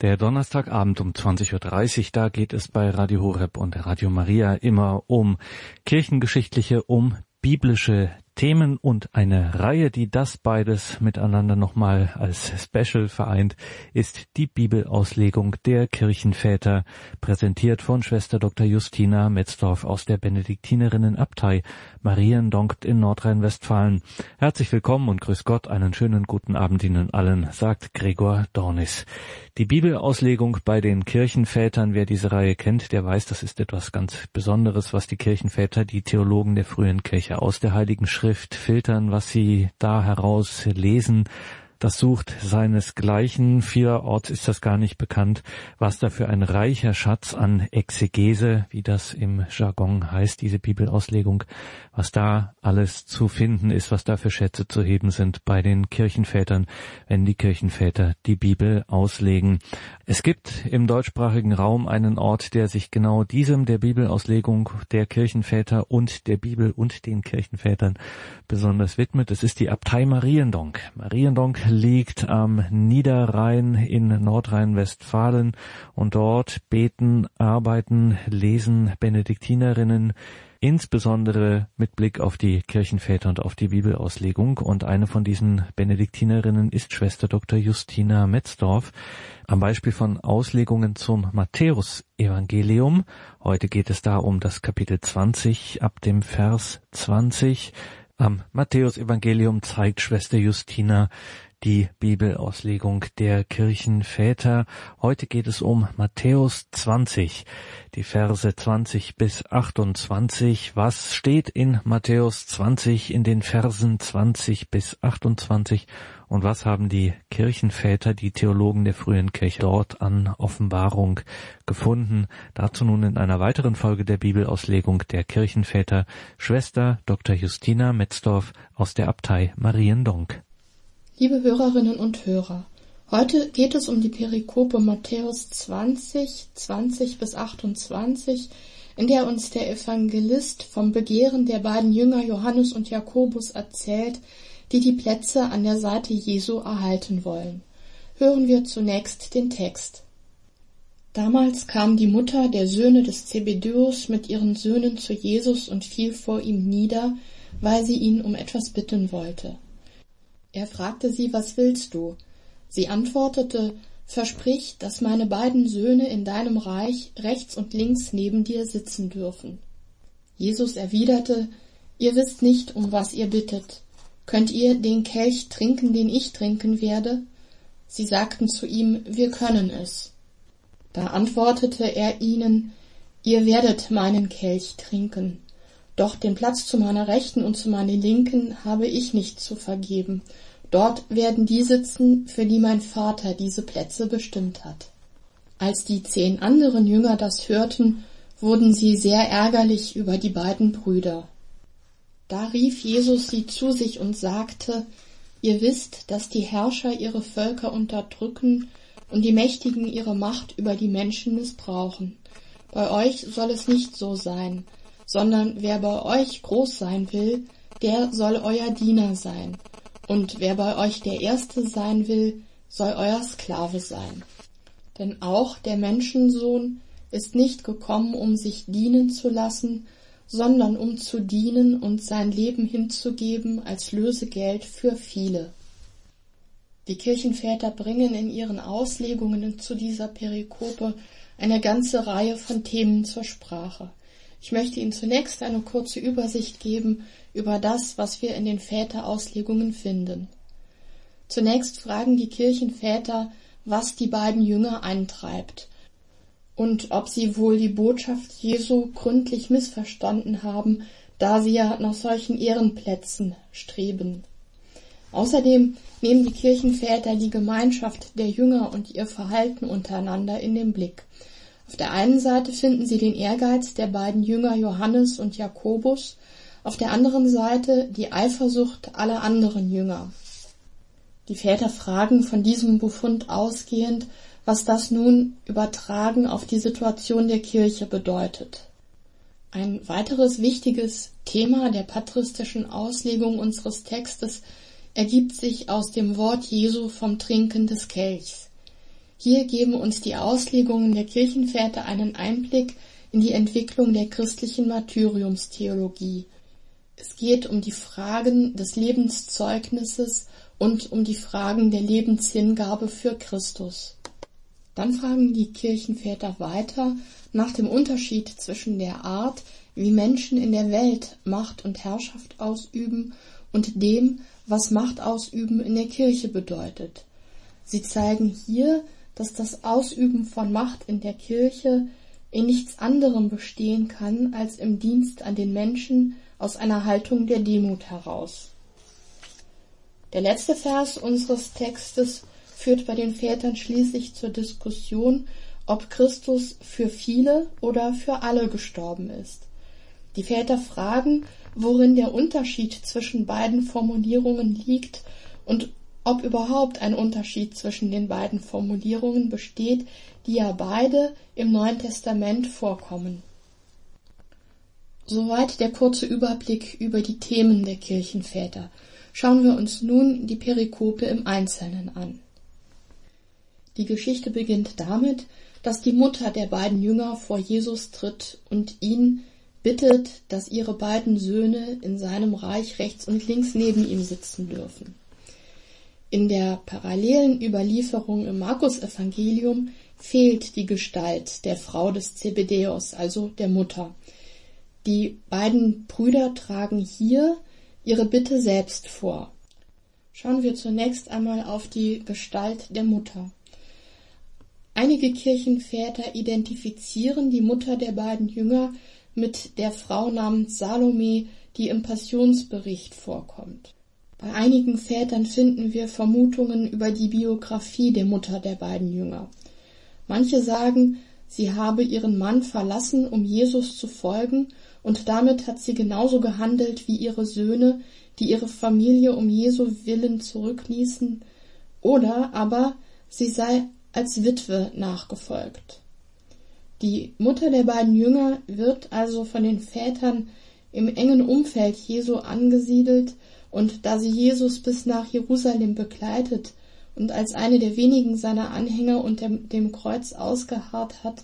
Der Donnerstagabend um 20.30 Uhr, da geht es bei Radio Horeb und Radio Maria immer um kirchengeschichtliche, um biblische Themen und eine Reihe, die das beides miteinander nochmal als Special vereint, ist die Bibelauslegung der Kirchenväter, präsentiert von Schwester Dr. Justina Metzdorf aus der Benediktinerinnenabtei Mariendonk in Nordrhein-Westfalen. Herzlich willkommen und grüß Gott, einen schönen guten Abend Ihnen allen, sagt Gregor Dornis. Die Bibelauslegung bei den Kirchenvätern, wer diese Reihe kennt, der weiß, das ist etwas ganz Besonderes, was die Kirchenväter, die Theologen der frühen Kirche aus der Heiligen Schrift filtern, was sie da heraus lesen, das sucht seinesgleichen. Vielerorts ist das gar nicht bekannt, was da für ein reicher Schatz an Exegese, wie das im Jargon heißt, diese Bibelauslegung, was da alles zu finden ist, was da für Schätze zu heben sind bei den Kirchenvätern, wenn die Kirchenväter die Bibel auslegen. Es gibt im deutschsprachigen Raum einen Ort, der sich genau diesem, der Bibelauslegung der Kirchenväter und der Bibel und den Kirchenvätern besonders widmet. Es ist die Abtei Mariendonk. Mariendonk liegt am Niederrhein in Nordrhein-Westfalen und dort beten, arbeiten, lesen Benediktinerinnen insbesondere mit Blick auf die Kirchenväter und auf die Bibelauslegung. Und eine von diesen Benediktinerinnen ist Schwester Dr. Justina Metzdorf. Am Beispiel von Auslegungen zum Matthäus-Evangelium. Heute geht es da um das Kapitel 20 ab dem Vers 20. Am Matthäus-Evangelium zeigt Schwester Justina die Bibelauslegung der Kirchenväter. Heute geht es um Matthäus 20, die Verse 20 bis 28. Was steht in Matthäus 20 in den Versen 20 bis 28 und was haben die Kirchenväter, die Theologen der frühen Kirche dort an Offenbarung gefunden? Dazu nun in einer weiteren Folge der Bibelauslegung der Kirchenväter Schwester Dr. Justina Metzdorf aus der Abtei Mariendonk. Liebe Hörerinnen und Hörer, heute geht es um die Perikope Matthäus 20, 20 bis 28, in der uns der Evangelist vom Begehren der beiden Jünger Johannes und Jakobus erzählt, die die Plätze an der Seite Jesu erhalten wollen. Hören wir zunächst den Text. Damals kam die Mutter der Söhne des Zebedäus mit ihren Söhnen zu Jesus und fiel vor ihm nieder, weil sie ihn um etwas bitten wollte. Er fragte sie, was willst du? Sie antwortete, Versprich, dass meine beiden Söhne in deinem Reich rechts und links neben dir sitzen dürfen. Jesus erwiderte, Ihr wisst nicht, um was ihr bittet. Könnt ihr den Kelch trinken, den ich trinken werde? Sie sagten zu ihm, Wir können es. Da antwortete er ihnen, Ihr werdet meinen Kelch trinken. Doch den Platz zu meiner Rechten und zu meiner Linken habe ich nicht zu vergeben. Dort werden die sitzen, für die mein Vater diese Plätze bestimmt hat. Als die zehn anderen Jünger das hörten, wurden sie sehr ärgerlich über die beiden Brüder. Da rief Jesus sie zu sich und sagte, Ihr wisst, dass die Herrscher ihre Völker unterdrücken und die Mächtigen ihre Macht über die Menschen missbrauchen. Bei euch soll es nicht so sein, sondern wer bei euch groß sein will, der soll euer Diener sein, und wer bei euch der Erste sein will, soll euer Sklave sein. Denn auch der Menschensohn ist nicht gekommen, um sich dienen zu lassen, sondern um zu dienen und sein Leben hinzugeben als Lösegeld für viele. Die Kirchenväter bringen in ihren Auslegungen zu dieser Perikope eine ganze Reihe von Themen zur Sprache. Ich möchte Ihnen zunächst eine kurze Übersicht geben über das, was wir in den Väterauslegungen finden. Zunächst fragen die Kirchenväter, was die beiden Jünger eintreibt und ob sie wohl die Botschaft Jesu gründlich missverstanden haben, da sie ja nach solchen Ehrenplätzen streben. Außerdem nehmen die Kirchenväter die Gemeinschaft der Jünger und ihr Verhalten untereinander in den Blick. Auf der einen Seite finden sie den Ehrgeiz der beiden Jünger Johannes und Jakobus, auf der anderen Seite die Eifersucht aller anderen Jünger. Die Väter fragen von diesem Befund ausgehend, was das nun übertragen auf die Situation der Kirche bedeutet. Ein weiteres wichtiges Thema der patristischen Auslegung unseres Textes ergibt sich aus dem Wort Jesu vom Trinken des Kelchs. Hier geben uns die Auslegungen der Kirchenväter einen Einblick in die Entwicklung der christlichen Martyriumstheologie. Es geht um die Fragen des Lebenszeugnisses und um die Fragen der Lebenshingabe für Christus. Dann fragen die Kirchenväter weiter nach dem Unterschied zwischen der Art, wie Menschen in der Welt Macht und Herrschaft ausüben und dem, was Macht ausüben in der Kirche bedeutet. Sie zeigen hier, dass das Ausüben von Macht in der Kirche in nichts anderem bestehen kann als im Dienst an den Menschen aus einer Haltung der Demut heraus. Der letzte Vers unseres Textes führt bei den Vätern schließlich zur Diskussion, ob Christus für viele oder für alle gestorben ist. Die Väter fragen, worin der Unterschied zwischen beiden Formulierungen liegt und ob überhaupt ein Unterschied zwischen den beiden Formulierungen besteht, die ja beide im Neuen Testament vorkommen. Soweit der kurze Überblick über die Themen der Kirchenväter. Schauen wir uns nun die Perikope im Einzelnen an. Die Geschichte beginnt damit, dass die Mutter der beiden Jünger vor Jesus tritt und ihn bittet, dass ihre beiden Söhne in seinem Reich rechts und links neben ihm sitzen dürfen. In der parallelen Überlieferung im Markus-Evangelium fehlt die Gestalt der Frau des Zebedeus, also der Mutter. Die beiden Brüder tragen hier ihre Bitte selbst vor. Schauen wir zunächst einmal auf die Gestalt der Mutter. Einige Kirchenväter identifizieren die Mutter der beiden Jünger mit der Frau namens Salome, die im Passionsbericht vorkommt. Bei einigen Vätern finden wir Vermutungen über die Biografie der Mutter der beiden Jünger. Manche sagen, sie habe ihren Mann verlassen, um Jesus zu folgen, und damit hat sie genauso gehandelt wie ihre Söhne, die ihre Familie um Jesu willen zurückließen, oder aber sie sei als Witwe nachgefolgt. Die Mutter der beiden Jünger wird also von den Vätern im engen Umfeld Jesu angesiedelt, und da sie Jesus bis nach Jerusalem begleitet und als eine der wenigen seiner Anhänger unter dem Kreuz ausgeharrt hat,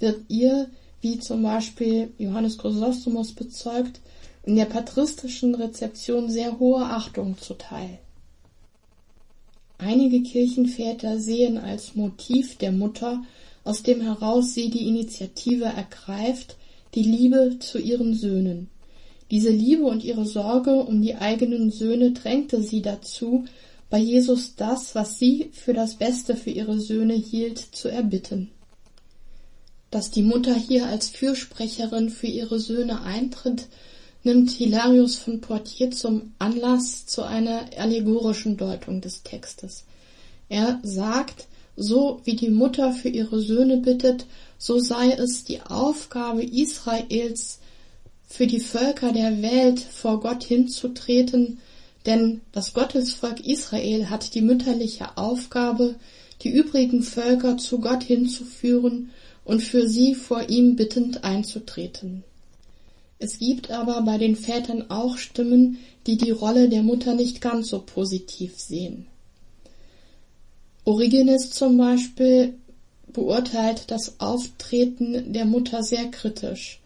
wird ihr, wie zum Beispiel Johannes Chrysostomus bezeugt, in der patristischen Rezeption sehr hohe Achtung zuteil. Einige Kirchenväter sehen als Motiv der Mutter aus dem heraus sie die Initiative ergreift, die Liebe zu ihren Söhnen. Diese Liebe und ihre Sorge um die eigenen Söhne drängte sie dazu, bei Jesus das, was sie für das Beste für ihre Söhne hielt, zu erbitten. Dass die Mutter hier als Fürsprecherin für ihre Söhne eintritt, nimmt Hilarius von Poitiers zum Anlass zu einer allegorischen Deutung des Textes. Er sagt, so wie die Mutter für ihre Söhne bittet, so sei es die Aufgabe Israels, für die Völker der Welt vor Gott hinzutreten, denn das Gottesvolk Israel hat die mütterliche Aufgabe, die übrigen Völker zu Gott hinzuführen und für sie vor ihm bittend einzutreten. Es gibt aber bei den Vätern auch Stimmen, die die Rolle der Mutter nicht ganz so positiv sehen. Origenes zum Beispiel beurteilt das Auftreten der Mutter sehr kritisch.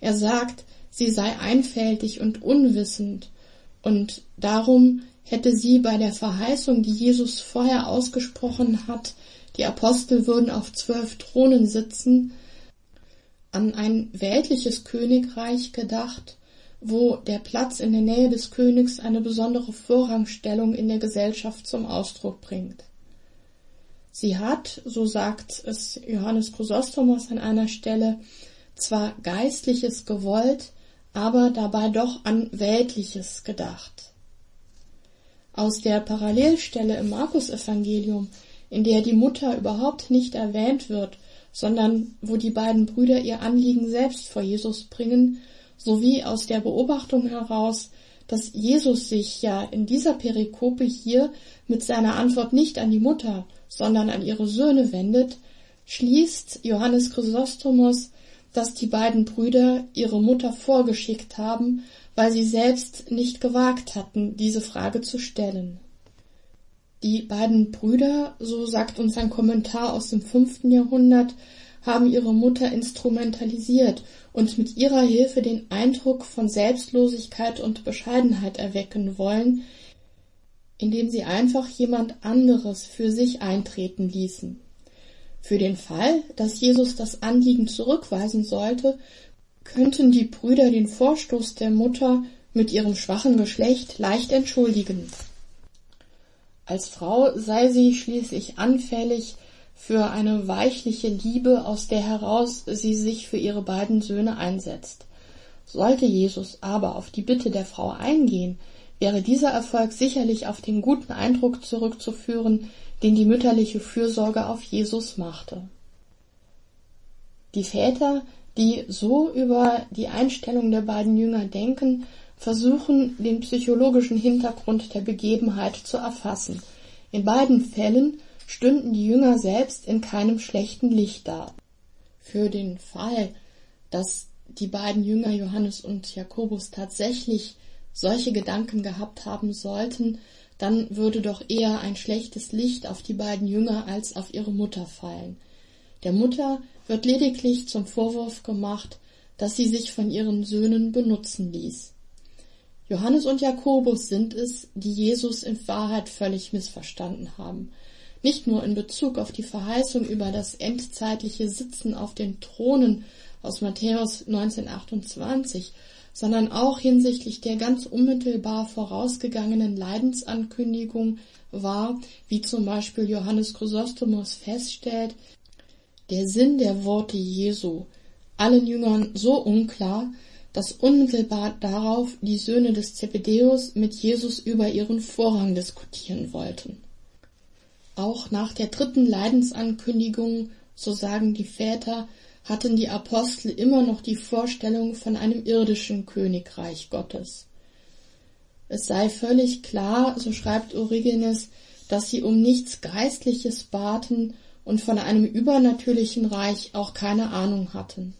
Er sagt, sie sei einfältig und unwissend und darum hätte sie bei der Verheißung, die Jesus vorher ausgesprochen hat, die Apostel würden auf zwölf Thronen sitzen, an ein weltliches Königreich gedacht, wo der Platz in der Nähe des Königs eine besondere Vorrangstellung in der Gesellschaft zum Ausdruck bringt. Sie hat, so sagt es Johannes Chrysostomos an einer Stelle, zwar Geistliches gewollt, aber dabei doch an Weltliches gedacht. Aus der Parallelstelle im Markus-Evangelium, in der die Mutter überhaupt nicht erwähnt wird, sondern wo die beiden Brüder ihr Anliegen selbst vor Jesus bringen, sowie aus der Beobachtung heraus, dass Jesus sich ja in dieser Perikope hier mit seiner Antwort nicht an die Mutter, sondern an ihre Söhne wendet, schließt Johannes Chrysostomos, dass die beiden Brüder ihre Mutter vorgeschickt haben, weil sie selbst nicht gewagt hatten, diese Frage zu stellen. Die beiden Brüder, so sagt uns ein Kommentar aus dem fünften Jahrhundert, haben ihre Mutter instrumentalisiert und mit ihrer Hilfe den Eindruck von Selbstlosigkeit und Bescheidenheit erwecken wollen, indem sie einfach jemand anderes für sich eintreten ließen. Für den Fall, dass Jesus das Anliegen zurückweisen sollte, könnten die Brüder den Vorstoß der Mutter mit ihrem schwachen Geschlecht leicht entschuldigen. Als Frau sei sie schließlich anfällig für eine weichliche Liebe, aus der heraus sie sich für ihre beiden Söhne einsetzt. Sollte Jesus aber auf die Bitte der Frau eingehen, wäre dieser Erfolg sicherlich auf den guten Eindruck zurückzuführen, den die mütterliche Fürsorge auf Jesus machte. Die Väter, die so über die Einstellung der beiden Jünger denken, versuchen, den psychologischen Hintergrund der Begebenheit zu erfassen. In beiden Fällen stünden die Jünger selbst in keinem schlechten Licht da. Für den Fall, dass die beiden Jünger Johannes und Jakobus tatsächlich solche Gedanken gehabt haben sollten, dann würde doch eher ein schlechtes Licht auf die beiden Jünger als auf ihre Mutter fallen. Der Mutter wird lediglich zum Vorwurf gemacht, dass sie sich von ihren Söhnen benutzen ließ. Johannes und Jakobus sind es, die Jesus in Wahrheit völlig missverstanden haben. Nicht nur in Bezug auf die Verheißung über das endzeitliche Sitzen auf den Thronen aus Matthäus 1928, sondern auch hinsichtlich der ganz unmittelbar vorausgegangenen Leidensankündigung war, wie zum Beispiel Johannes Chrysostomus feststellt, der Sinn der Worte Jesu allen Jüngern so unklar, dass unmittelbar darauf die Söhne des Zebedeus mit Jesus über ihren Vorrang diskutieren wollten. Auch nach der dritten Leidensankündigung, so sagen die Väter, hatten die Apostel immer noch die Vorstellung von einem irdischen Königreich Gottes. Es sei völlig klar, so schreibt Origenes, dass sie um nichts Geistliches baten und von einem übernatürlichen Reich auch keine Ahnung hatten.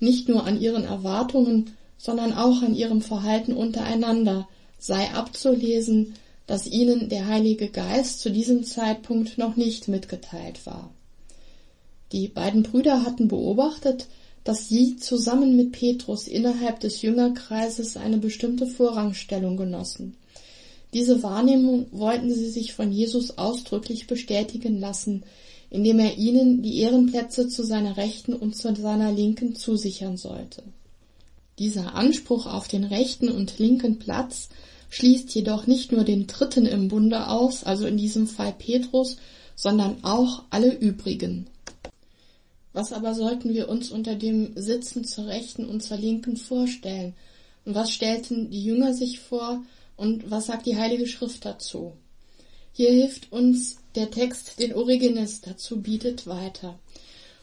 Nicht nur an ihren Erwartungen, sondern auch an ihrem Verhalten untereinander sei abzulesen, dass ihnen der Heilige Geist zu diesem Zeitpunkt noch nicht mitgeteilt war. Die beiden Brüder hatten beobachtet, dass sie zusammen mit Petrus innerhalb des Jüngerkreises eine bestimmte Vorrangstellung genossen. Diese Wahrnehmung wollten sie sich von Jesus ausdrücklich bestätigen lassen, indem er ihnen die Ehrenplätze zu seiner Rechten und zu seiner Linken zusichern sollte. Dieser Anspruch auf den rechten und linken Platz schließt jedoch nicht nur den Dritten im Bunde aus, also in diesem Fall Petrus, sondern auch alle übrigen. Was aber sollten wir uns unter dem Sitzen zur Rechten und zur Linken vorstellen? Und was stellten die Jünger sich vor und was sagt die Heilige Schrift dazu? Hier hilft uns der Text, den Origenes dazu bietet, weiter.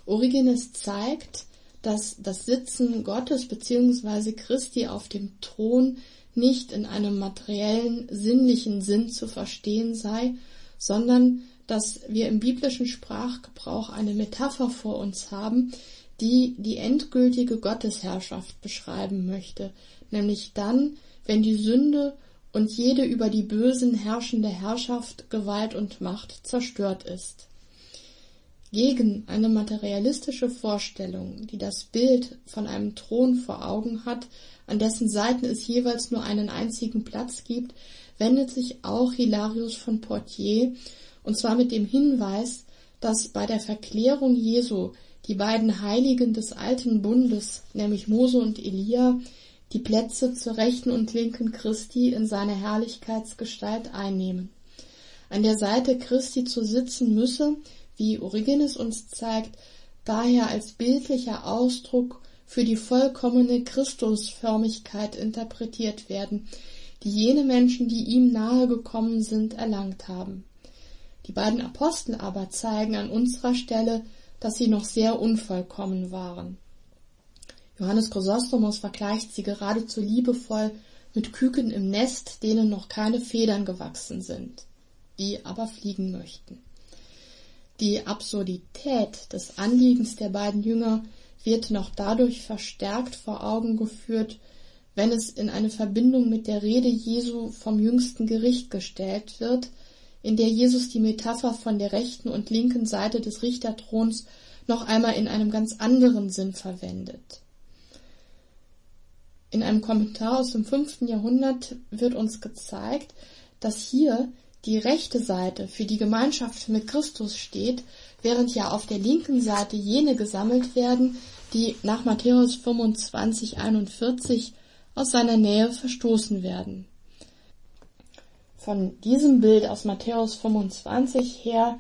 Origenes zeigt, dass das Sitzen Gottes bzw. Christi auf dem Thron nicht in einem materiellen, sinnlichen Sinn zu verstehen sei, sondern dass wir im biblischen Sprachgebrauch eine Metapher vor uns haben, die die endgültige Gottesherrschaft beschreiben möchte, nämlich dann, wenn die Sünde und jede über die Bösen herrschende Herrschaft, Gewalt und Macht zerstört ist. Gegen eine materialistische Vorstellung, die das Bild von einem Thron vor Augen hat, an dessen Seiten es jeweils nur einen einzigen Platz gibt, wendet sich auch Hilarius von Poitiers und zwar mit dem Hinweis, dass bei der Verklärung Jesu die beiden Heiligen des alten Bundes, nämlich Mose und Elia, die Plätze zur rechten und linken Christi in seiner Herrlichkeitsgestalt einnehmen. An der Seite Christi zu sitzen müsse, wie Origenes uns zeigt, daher als bildlicher Ausdruck für die vollkommene Christusförmigkeit interpretiert werden, die jene Menschen, die ihm nahe gekommen sind, erlangt haben. Die beiden Apostel aber zeigen an unserer Stelle, dass sie noch sehr unvollkommen waren. Johannes Chrysostomos vergleicht sie geradezu liebevoll mit Küken im Nest, denen noch keine Federn gewachsen sind, die aber fliegen möchten. Die Absurdität des Anliegens der beiden Jünger wird noch dadurch verstärkt vor Augen geführt, wenn es in eine Verbindung mit der Rede Jesu vom jüngsten Gericht gestellt wird, in der Jesus die Metapher von der rechten und linken Seite des Richterthrons noch einmal in einem ganz anderen Sinn verwendet. In einem Kommentar aus dem fünften Jahrhundert wird uns gezeigt, dass hier die rechte Seite für die Gemeinschaft mit Christus steht, während ja auf der linken Seite jene gesammelt werden, die nach Matthäus 25, 41 aus seiner Nähe verstoßen werden. Von diesem Bild aus Matthäus 25 her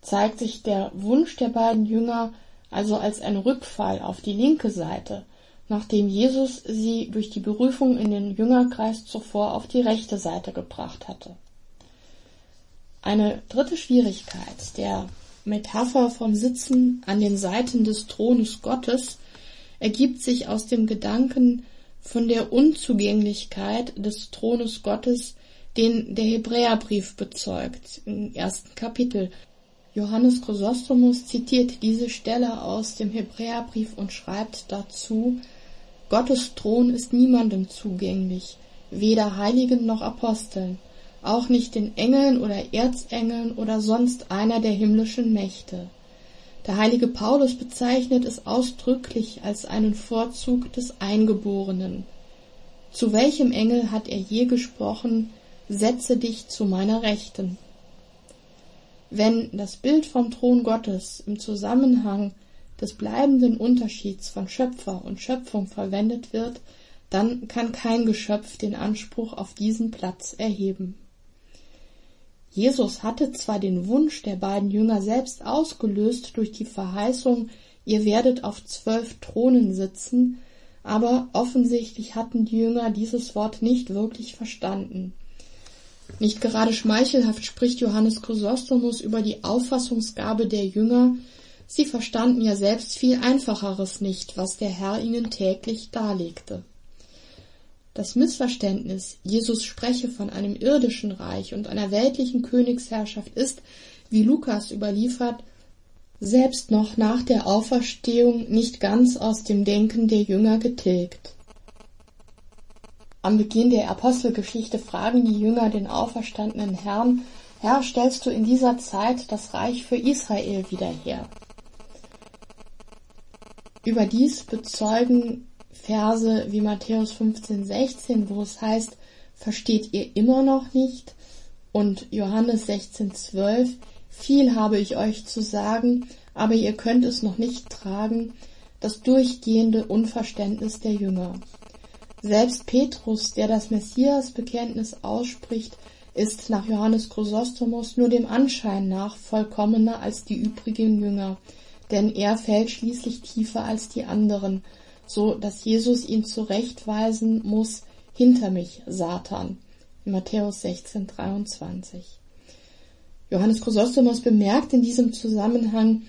zeigt sich der Wunsch der beiden Jünger also als ein Rückfall auf die linke Seite, nachdem Jesus sie durch die Berufung in den Jüngerkreis zuvor auf die rechte Seite gebracht hatte. Eine dritte Schwierigkeit der Metapher vom Sitzen an den Seiten des Thrones Gottes ergibt sich aus dem Gedanken von der Unzugänglichkeit des Thrones Gottes, den der Hebräerbrief bezeugt im ersten Kapitel. Johannes Chrysostomus zitiert diese Stelle aus dem Hebräerbrief und schreibt dazu, Gottes Thron ist niemandem zugänglich, weder Heiligen noch Aposteln, auch nicht den Engeln oder Erzengeln oder sonst einer der himmlischen Mächte. Der heilige Paulus bezeichnet es ausdrücklich als einen Vorzug des Eingeborenen. Zu welchem Engel hat er je gesprochen, setze dich zu meiner Rechten? Wenn das Bild vom Thron Gottes im Zusammenhang des bleibenden Unterschieds von Schöpfer und Schöpfung verwendet wird, dann kann kein Geschöpf den Anspruch auf diesen Platz erheben. Jesus hatte zwar den Wunsch der beiden Jünger selbst ausgelöst durch die Verheißung, ihr werdet auf zwölf Thronen sitzen, aber offensichtlich hatten die Jünger dieses Wort nicht wirklich verstanden. Nicht gerade schmeichelhaft spricht Johannes Chrysostomus über die Auffassungsgabe der Jünger, sie verstanden ja selbst viel Einfacheres nicht, was der Herr ihnen täglich darlegte. Das Missverständnis, Jesus spreche von einem irdischen Reich und einer weltlichen Königsherrschaft ist, wie Lukas überliefert, selbst noch nach der Auferstehung nicht ganz aus dem Denken der Jünger getilgt. Am Beginn der Apostelgeschichte fragen die Jünger den auferstandenen Herrn, Herr, stellst du in dieser Zeit das Reich für Israel wieder her? Überdies bezeugen Verse wie Matthäus 15, 16, wo es heißt, versteht ihr immer noch nicht? Und Johannes 16, 12, viel habe ich euch zu sagen, aber ihr könnt es noch nicht tragen, das durchgehende Unverständnis der Jünger. Selbst Petrus, der das Messias-Bekenntnis ausspricht, ist nach Johannes Chrysostomus nur dem Anschein nach vollkommener als die übrigen Jünger, denn er fällt schließlich tiefer als die anderen so dass Jesus ihn zurechtweisen muss, hinter mich, Satan. Matthäus 16, 23. Johannes Chrysostomus bemerkt in diesem Zusammenhang,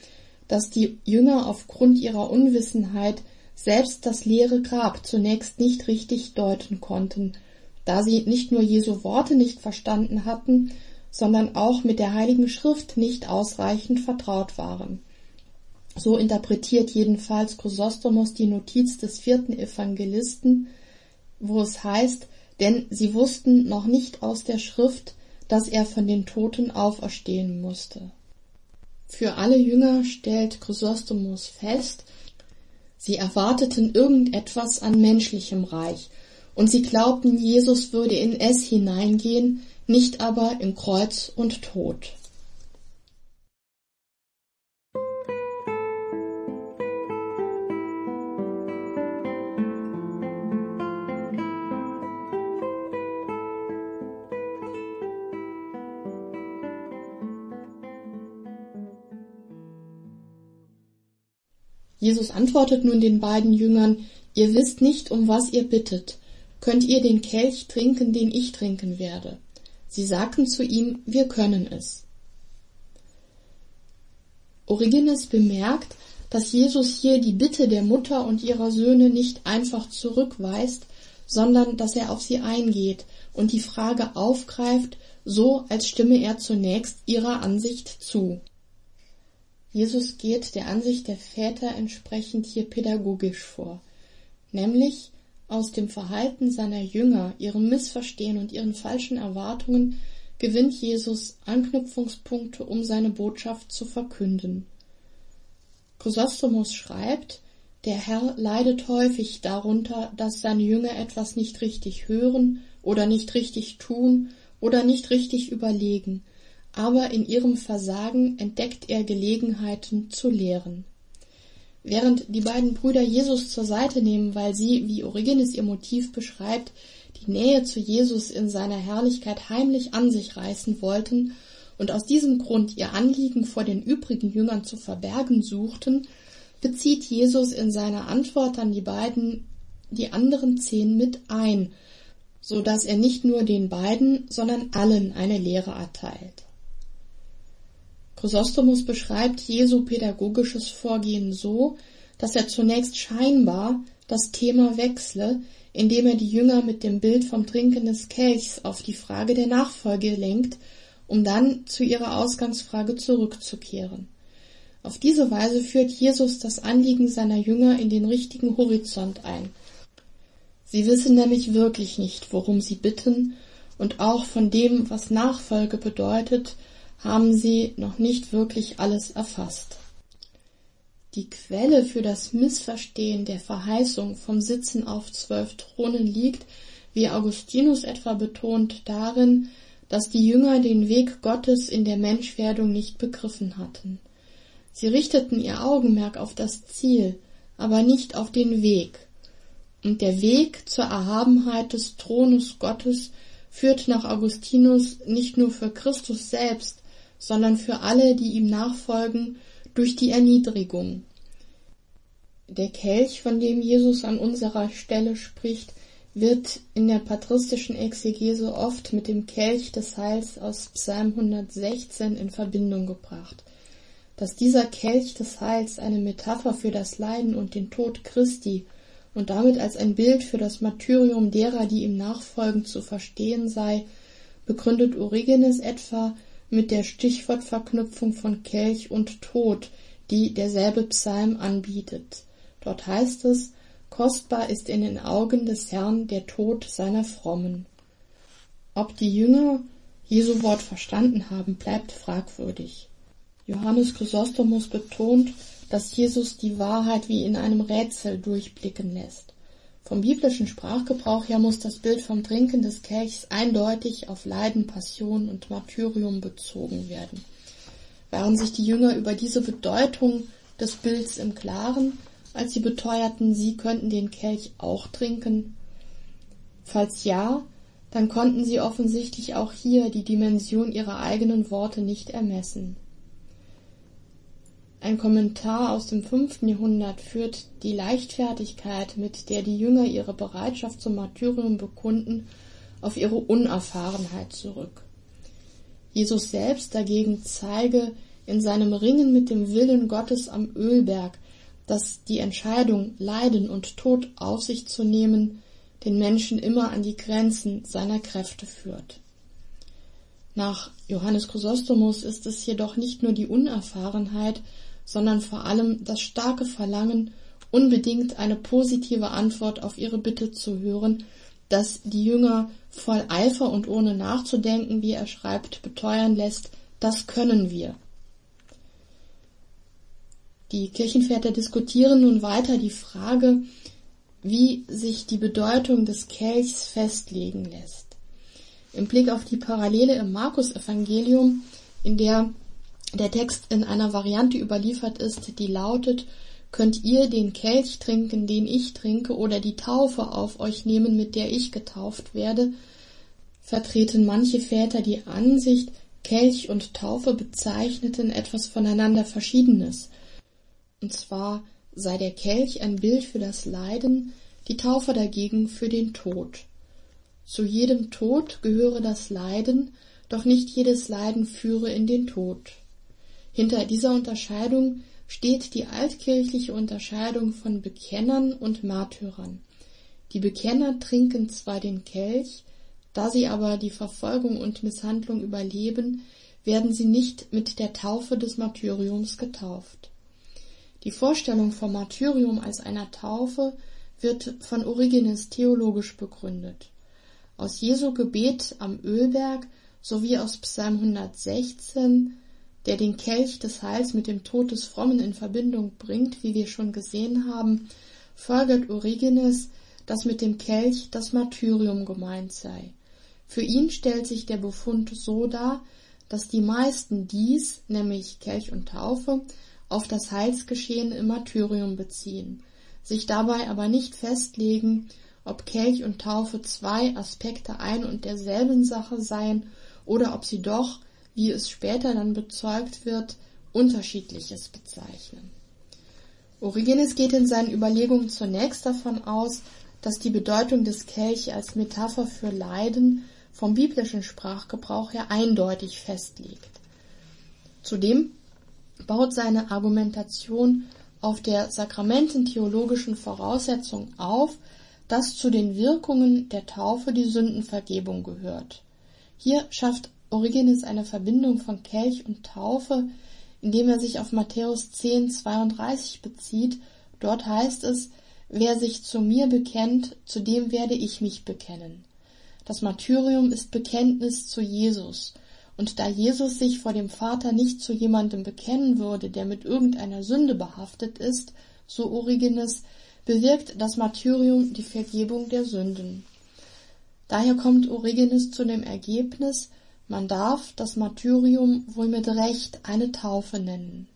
dass die Jünger aufgrund ihrer Unwissenheit selbst das leere Grab zunächst nicht richtig deuten konnten, da sie nicht nur Jesu Worte nicht verstanden hatten, sondern auch mit der Heiligen Schrift nicht ausreichend vertraut waren. So interpretiert jedenfalls Chrysostomus die Notiz des vierten Evangelisten, wo es heißt, denn sie wussten noch nicht aus der Schrift, dass er von den Toten auferstehen musste. Für alle Jünger stellt Chrysostomus fest, sie erwarteten irgendetwas an menschlichem Reich, und sie glaubten, Jesus würde in es hineingehen, nicht aber in Kreuz und Tod. Jesus antwortet nun den beiden Jüngern, ihr wisst nicht, um was ihr bittet. Könnt ihr den Kelch trinken, den ich trinken werde? Sie sagten zu ihm, wir können es. Origenes bemerkt, dass Jesus hier die Bitte der Mutter und ihrer Söhne nicht einfach zurückweist, sondern dass er auf sie eingeht und die Frage aufgreift, so als stimme er zunächst ihrer Ansicht zu. Jesus geht der Ansicht der Väter entsprechend hier pädagogisch vor, nämlich aus dem Verhalten seiner Jünger, ihrem Missverstehen und ihren falschen Erwartungen gewinnt Jesus Anknüpfungspunkte, um seine Botschaft zu verkünden. Chrysostomus schreibt, der Herr leidet häufig darunter, dass seine Jünger etwas nicht richtig hören oder nicht richtig tun oder nicht richtig überlegen, aber in ihrem Versagen entdeckt er Gelegenheiten zu lehren. Während die beiden Brüder Jesus zur Seite nehmen, weil sie, wie Origenes ihr Motiv beschreibt, die Nähe zu Jesus in seiner Herrlichkeit heimlich an sich reißen wollten und aus diesem Grund ihr Anliegen vor den übrigen Jüngern zu verbergen suchten, bezieht Jesus in seiner Antwort an die beiden die anderen zehn mit ein, so dass er nicht nur den beiden, sondern allen eine Lehre erteilt. Chrysostomus beschreibt Jesu pädagogisches Vorgehen so, dass er zunächst scheinbar das Thema wechsle, indem er die Jünger mit dem Bild vom Trinken des Kelchs auf die Frage der Nachfolge lenkt, um dann zu ihrer Ausgangsfrage zurückzukehren. Auf diese Weise führt Jesus das Anliegen seiner Jünger in den richtigen Horizont ein. Sie wissen nämlich wirklich nicht, worum sie bitten, und auch von dem, was Nachfolge bedeutet, haben sie noch nicht wirklich alles erfasst. Die Quelle für das Missverstehen der Verheißung vom Sitzen auf zwölf Thronen liegt, wie Augustinus etwa betont, darin, dass die Jünger den Weg Gottes in der Menschwerdung nicht begriffen hatten. Sie richteten ihr Augenmerk auf das Ziel, aber nicht auf den Weg. Und der Weg zur Erhabenheit des Thrones Gottes führt nach Augustinus nicht nur für Christus selbst, sondern für alle, die ihm nachfolgen, durch die Erniedrigung. Der Kelch, von dem Jesus an unserer Stelle spricht, wird in der patristischen Exegese oft mit dem Kelch des Heils aus Psalm 116 in Verbindung gebracht. Dass dieser Kelch des Heils eine Metapher für das Leiden und den Tod Christi und damit als ein Bild für das Martyrium derer, die ihm nachfolgen, zu verstehen sei, begründet Origenes etwa mit der Stichwortverknüpfung von Kelch und Tod, die derselbe Psalm anbietet. Dort heißt es, kostbar ist in den Augen des Herrn der Tod seiner Frommen. Ob die Jünger Jesu Wort verstanden haben, bleibt fragwürdig. Johannes Chrysostomus betont, dass Jesus die Wahrheit wie in einem Rätsel durchblicken lässt. Vom biblischen Sprachgebrauch her muss das Bild vom Trinken des Kelchs eindeutig auf Leiden, Passion und Martyrium bezogen werden. Waren sich die Jünger über diese Bedeutung des Bilds im Klaren, als sie beteuerten, sie könnten den Kelch auch trinken? Falls ja, dann konnten sie offensichtlich auch hier die Dimension ihrer eigenen Worte nicht ermessen. Ein Kommentar aus dem fünften Jahrhundert führt die Leichtfertigkeit, mit der die Jünger ihre Bereitschaft zum Martyrium bekunden, auf ihre Unerfahrenheit zurück. Jesus selbst dagegen zeige in seinem Ringen mit dem Willen Gottes am Ölberg, dass die Entscheidung, Leiden und Tod auf sich zu nehmen, den Menschen immer an die Grenzen seiner Kräfte führt. Nach Johannes Chrysostomus ist es jedoch nicht nur die Unerfahrenheit, sondern vor allem das starke Verlangen, unbedingt eine positive Antwort auf ihre Bitte zu hören, das die Jünger voll Eifer und ohne nachzudenken, wie er schreibt, beteuern lässt, das können wir. Die Kirchenväter diskutieren nun weiter die Frage, wie sich die Bedeutung des Kelchs festlegen lässt. Im Blick auf die Parallele im Markus-Evangelium, in der der Text in einer Variante überliefert ist, die lautet, könnt ihr den Kelch trinken, den ich trinke, oder die Taufe auf euch nehmen, mit der ich getauft werde, vertreten manche Väter die Ansicht, Kelch und Taufe bezeichneten etwas voneinander Verschiedenes. Und zwar sei der Kelch ein Bild für das Leiden, die Taufe dagegen für den Tod. Zu jedem Tod gehöre das Leiden, doch nicht jedes Leiden führe in den Tod. Hinter dieser Unterscheidung steht die altkirchliche Unterscheidung von Bekennern und Märtyrern. Die Bekenner trinken zwar den Kelch, da sie aber die Verfolgung und Misshandlung überleben, werden sie nicht mit der Taufe des Martyriums getauft. Die Vorstellung vom Martyrium als einer Taufe wird von Origenes theologisch begründet. Aus Jesu Gebet am Ölberg sowie aus Psalm 116, der den Kelch des Heils mit dem Tod des Frommen in Verbindung bringt, wie wir schon gesehen haben, folgert Origenes, dass mit dem Kelch das Martyrium gemeint sei. Für ihn stellt sich der Befund so dar, dass die meisten dies, nämlich Kelch und Taufe, auf das Heilsgeschehen im Martyrium beziehen, sich dabei aber nicht festlegen, ob Kelch und Taufe zwei Aspekte ein und derselben Sache seien oder ob sie doch, wie es später dann bezeugt wird, unterschiedliches bezeichnen. Origenes geht in seinen Überlegungen zunächst davon aus, dass die Bedeutung des Kelch als Metapher für Leiden vom biblischen Sprachgebrauch her eindeutig festlegt. Zudem baut seine Argumentation auf der sakramententheologischen Voraussetzung auf, dass zu den Wirkungen der Taufe die Sündenvergebung gehört. Hier schafft Origenes eine Verbindung von Kelch und Taufe, indem er sich auf Matthäus 10, 32 bezieht. Dort heißt es, wer sich zu mir bekennt, zu dem werde ich mich bekennen. Das Martyrium ist Bekenntnis zu Jesus. Und da Jesus sich vor dem Vater nicht zu jemandem bekennen würde, der mit irgendeiner Sünde behaftet ist, so Origenes, bewirkt das Martyrium die Vergebung der Sünden. Daher kommt Origenes zu dem Ergebnis, man darf das Martyrium wohl mit Recht eine Taufe nennen.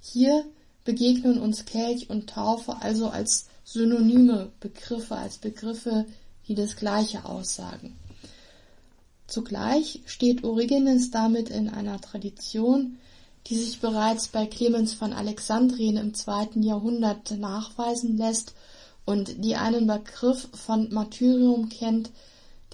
Hier begegnen uns Kelch und Taufe also als synonyme Begriffe, als Begriffe, die das Gleiche aussagen. Zugleich steht Origenes damit in einer Tradition, die sich bereits bei Clemens von Alexandrien im zweiten Jahrhundert nachweisen lässt und die einen Begriff von Martyrium kennt,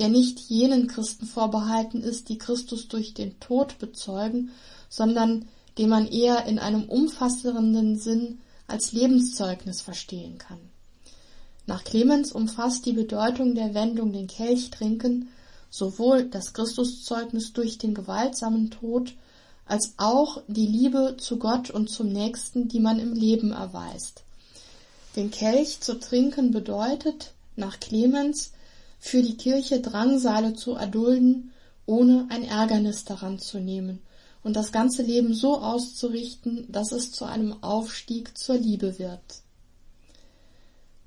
der nicht jenen Christen vorbehalten ist, die Christus durch den Tod bezeugen, sondern den man eher in einem umfassenden Sinn als Lebenszeugnis verstehen kann. Nach Clemens umfasst die Bedeutung der Wendung den Kelch trinken sowohl das Christuszeugnis durch den gewaltsamen Tod als auch die Liebe zu Gott und zum Nächsten, die man im Leben erweist. Den Kelch zu trinken bedeutet, nach Clemens, für die Kirche Drangsale zu erdulden, ohne ein Ärgernis daran zu nehmen und das ganze Leben so auszurichten, dass es zu einem Aufstieg zur Liebe wird.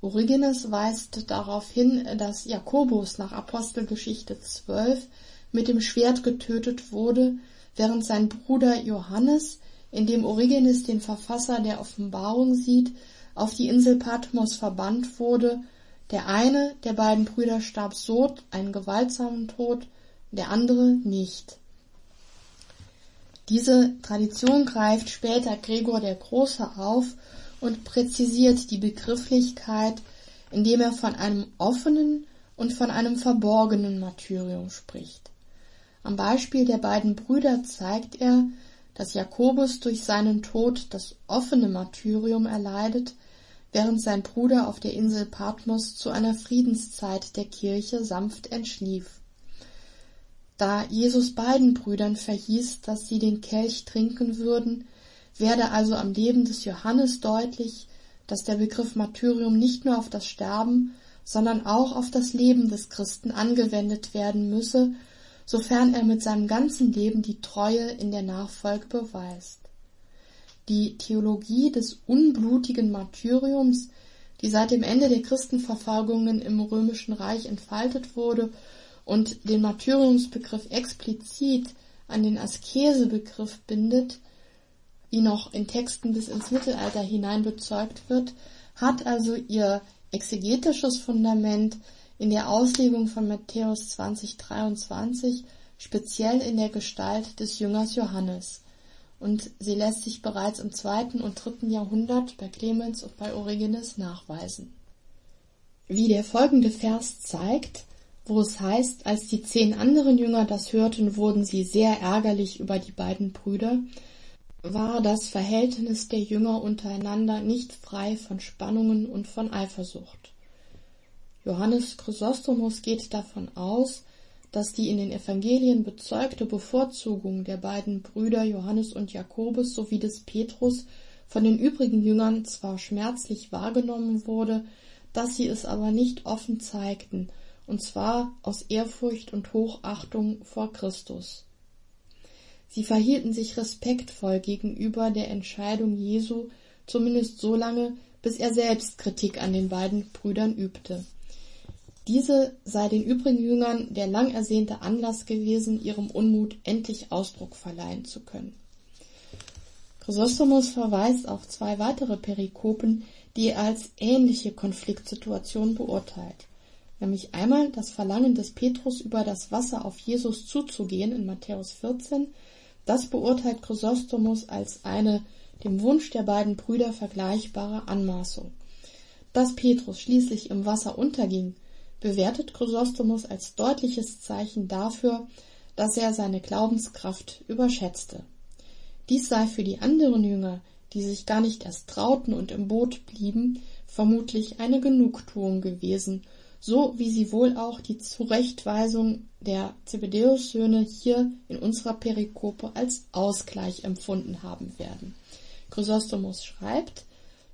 Origenes weist darauf hin, dass Jakobus nach Apostelgeschichte 12 mit dem Schwert getötet wurde, während sein Bruder Johannes, in dem Origenes den Verfasser der Offenbarung sieht, auf die Insel Patmos verbannt wurde. Der eine der beiden Brüder starb so einen gewaltsamen Tod, der andere nicht. Diese Tradition greift später Gregor der Große auf und präzisiert die Begrifflichkeit, indem er von einem offenen und von einem verborgenen Martyrium spricht. Am Beispiel der beiden Brüder zeigt er, dass Jakobus durch seinen Tod das offene Martyrium erleidet, während sein Bruder auf der Insel Patmos zu einer Friedenszeit der Kirche sanft entschlief. Da Jesus beiden Brüdern verhieß, dass sie den Kelch trinken würden, werde also am Leben des Johannes deutlich, dass der Begriff Martyrium nicht nur auf das Sterben, sondern auch auf das Leben des Christen angewendet werden müsse, sofern er mit seinem ganzen Leben die Treue in der Nachfolge beweist. Die Theologie des unblutigen Martyriums, die seit dem Ende der Christenverfolgungen im römischen Reich entfaltet wurde und den Martyriumsbegriff explizit an den Askesebegriff bindet, wie noch in Texten bis ins Mittelalter hinein bezeugt wird, hat also ihr exegetisches Fundament in der Auslegung von Matthäus 2023, speziell in der Gestalt des Jüngers Johannes. Und sie lässt sich bereits im zweiten und dritten Jahrhundert bei Clemens und bei Origenes nachweisen. Wie der folgende Vers zeigt, wo es heißt, als die zehn anderen Jünger das hörten, wurden sie sehr ärgerlich über die beiden Brüder, war das Verhältnis der Jünger untereinander nicht frei von Spannungen und von Eifersucht. Johannes Chrysostomus geht davon aus, dass die in den Evangelien bezeugte Bevorzugung der beiden Brüder Johannes und Jakobus sowie des Petrus von den übrigen Jüngern zwar schmerzlich wahrgenommen wurde, dass sie es aber nicht offen zeigten und zwar aus Ehrfurcht und Hochachtung vor Christus. Sie verhielten sich respektvoll gegenüber der Entscheidung Jesu, zumindest so lange, bis er selbst Kritik an den beiden Brüdern übte. Diese sei den übrigen Jüngern der lang ersehnte Anlass gewesen, ihrem Unmut endlich Ausdruck verleihen zu können. Chrysostomus verweist auf zwei weitere Perikopen, die er als ähnliche Konfliktsituation beurteilt, nämlich einmal das Verlangen des Petrus über das Wasser auf Jesus zuzugehen in Matthäus 14, das beurteilt Chrysostomus als eine dem Wunsch der beiden Brüder vergleichbare Anmaßung. Dass Petrus schließlich im Wasser unterging, bewertet Chrysostomus als deutliches Zeichen dafür, dass er seine Glaubenskraft überschätzte. Dies sei für die anderen Jünger, die sich gar nicht erst trauten und im Boot blieben, vermutlich eine Genugtuung gewesen, so wie sie wohl auch die Zurechtweisung der Zebedäus-Söhne hier in unserer Perikope als Ausgleich empfunden haben werden. Chrysostomus schreibt,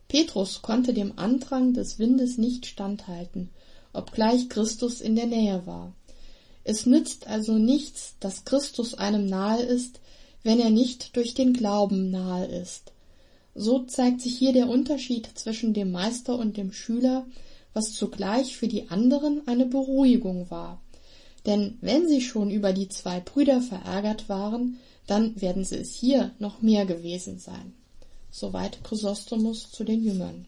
Petrus konnte dem Andrang des Windes nicht standhalten obgleich Christus in der Nähe war. Es nützt also nichts, dass Christus einem nahe ist, wenn er nicht durch den Glauben nahe ist. So zeigt sich hier der Unterschied zwischen dem Meister und dem Schüler, was zugleich für die anderen eine Beruhigung war. Denn wenn sie schon über die zwei Brüder verärgert waren, dann werden sie es hier noch mehr gewesen sein. Soweit Chrysostomus zu den Jüngern.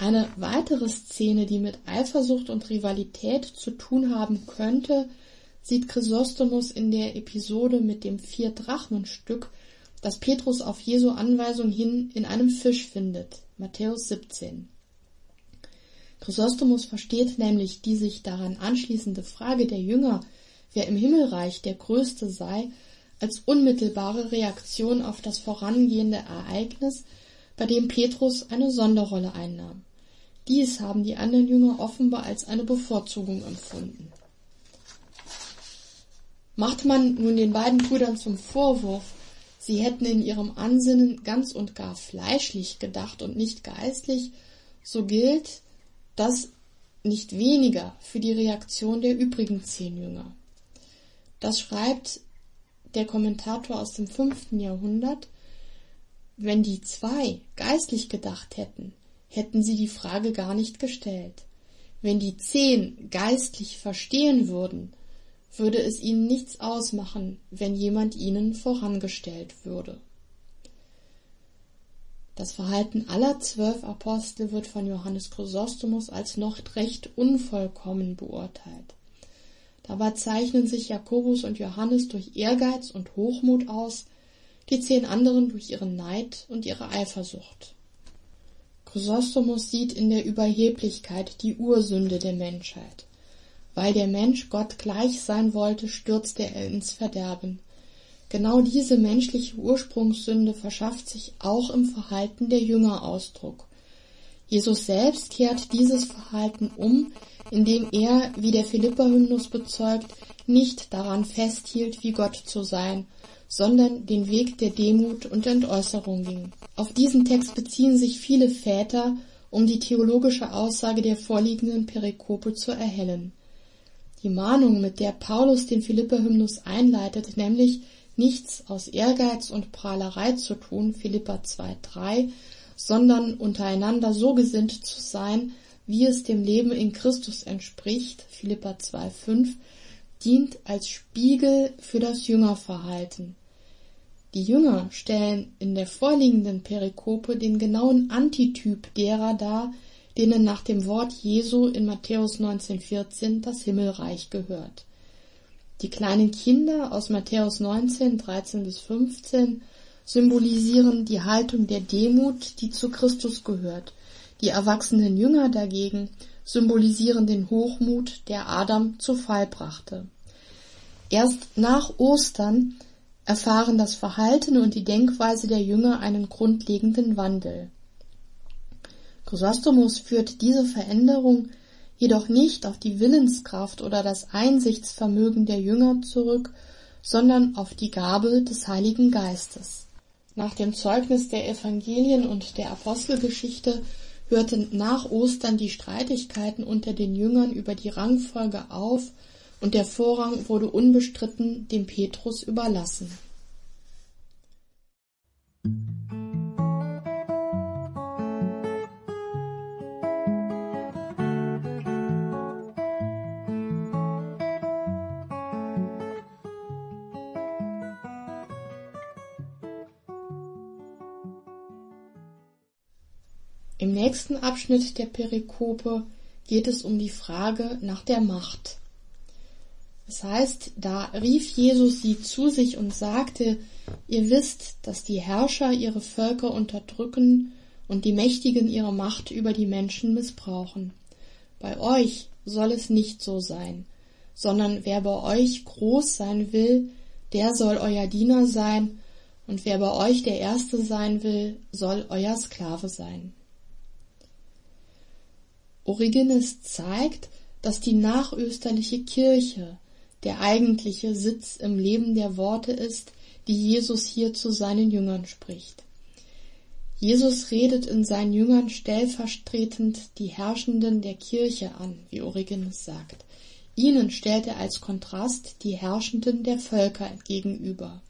Eine weitere Szene, die mit Eifersucht und Rivalität zu tun haben könnte, sieht Chrysostomus in der Episode mit dem Vier-Drachmen-Stück, das Petrus auf Jesu Anweisung hin in einem Fisch findet. Matthäus 17. Chrysostomus versteht nämlich die sich daran anschließende Frage der Jünger, wer im Himmelreich der Größte sei, als unmittelbare Reaktion auf das vorangehende Ereignis, bei dem Petrus eine Sonderrolle einnahm. Dies haben die anderen Jünger offenbar als eine Bevorzugung empfunden. Macht man nun den beiden Brüdern zum Vorwurf, sie hätten in ihrem Ansinnen ganz und gar fleischlich gedacht und nicht geistlich, so gilt das nicht weniger für die Reaktion der übrigen zehn Jünger. Das schreibt der Kommentator aus dem fünften Jahrhundert, wenn die zwei geistlich gedacht hätten, hätten sie die Frage gar nicht gestellt. Wenn die zehn geistlich verstehen würden, würde es ihnen nichts ausmachen, wenn jemand ihnen vorangestellt würde. Das Verhalten aller zwölf Apostel wird von Johannes Chrysostomus als noch recht unvollkommen beurteilt. Dabei zeichnen sich Jakobus und Johannes durch Ehrgeiz und Hochmut aus, die zehn anderen durch ihren Neid und ihre Eifersucht. Chrysostomus sieht in der Überheblichkeit die Ursünde der Menschheit. Weil der Mensch Gott gleich sein wollte, stürzte er ins Verderben. Genau diese menschliche Ursprungssünde verschafft sich auch im Verhalten der Jünger Ausdruck. Jesus selbst kehrt dieses Verhalten um, indem er, wie der Philippa-Hymnus bezeugt, nicht daran festhielt, wie Gott zu sein, sondern den Weg der Demut und Entäußerung ging. Auf diesen Text beziehen sich viele Väter, um die theologische Aussage der vorliegenden Perikope zu erhellen. Die Mahnung, mit der Paulus den Philippa-Hymnus einleitet, nämlich nichts aus Ehrgeiz und Prahlerei zu tun, Philippa 2,3, sondern untereinander so gesinnt zu sein, wie es dem Leben in Christus entspricht, Philippa 2,5, dient als Spiegel für das Jüngerverhalten. Die Jünger stellen in der vorliegenden Perikope den genauen Antityp derer dar, denen nach dem Wort Jesu in Matthäus 19,14 das Himmelreich gehört. Die kleinen Kinder aus Matthäus 19, 13 bis 15 symbolisieren die Haltung der Demut, die zu Christus gehört. Die erwachsenen Jünger dagegen symbolisieren den Hochmut, der Adam zu Fall brachte. Erst nach Ostern erfahren das Verhalten und die Denkweise der Jünger einen grundlegenden Wandel. Chrysostomus führt diese Veränderung jedoch nicht auf die Willenskraft oder das Einsichtsvermögen der Jünger zurück, sondern auf die Gabe des Heiligen Geistes. Nach dem Zeugnis der Evangelien und der Apostelgeschichte hörten nach Ostern die Streitigkeiten unter den Jüngern über die Rangfolge auf und der Vorrang wurde unbestritten dem Petrus überlassen. Nächsten Abschnitt der Perikope geht es um die Frage nach der Macht. Es heißt, da rief Jesus sie zu sich und sagte, ihr wisst, dass die Herrscher ihre Völker unterdrücken und die Mächtigen ihre Macht über die Menschen missbrauchen. Bei euch soll es nicht so sein, sondern wer bei euch groß sein will, der soll euer Diener sein, und wer bei euch der Erste sein will, soll euer Sklave sein. Origenes zeigt, dass die nachösterliche Kirche der eigentliche Sitz im Leben der Worte ist, die Jesus hier zu seinen Jüngern spricht. Jesus redet in seinen Jüngern stellvertretend die Herrschenden der Kirche an, wie Origenes sagt. Ihnen stellt er als Kontrast die Herrschenden der Völker gegenüber.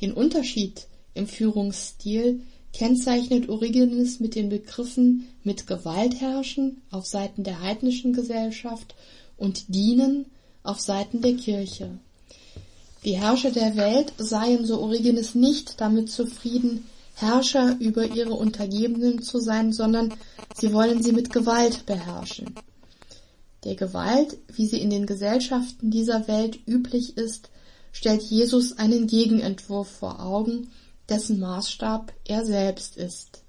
Den Unterschied im Führungsstil kennzeichnet Origenes mit den Begriffen mit Gewalt herrschen auf Seiten der heidnischen Gesellschaft und dienen auf Seiten der Kirche. Die Herrscher der Welt seien, so Origenes, nicht damit zufrieden, Herrscher über ihre Untergebenen zu sein, sondern sie wollen sie mit Gewalt beherrschen. Der Gewalt, wie sie in den Gesellschaften dieser Welt üblich ist, stellt Jesus einen Gegenentwurf vor Augen, dessen Maßstab er selbst ist.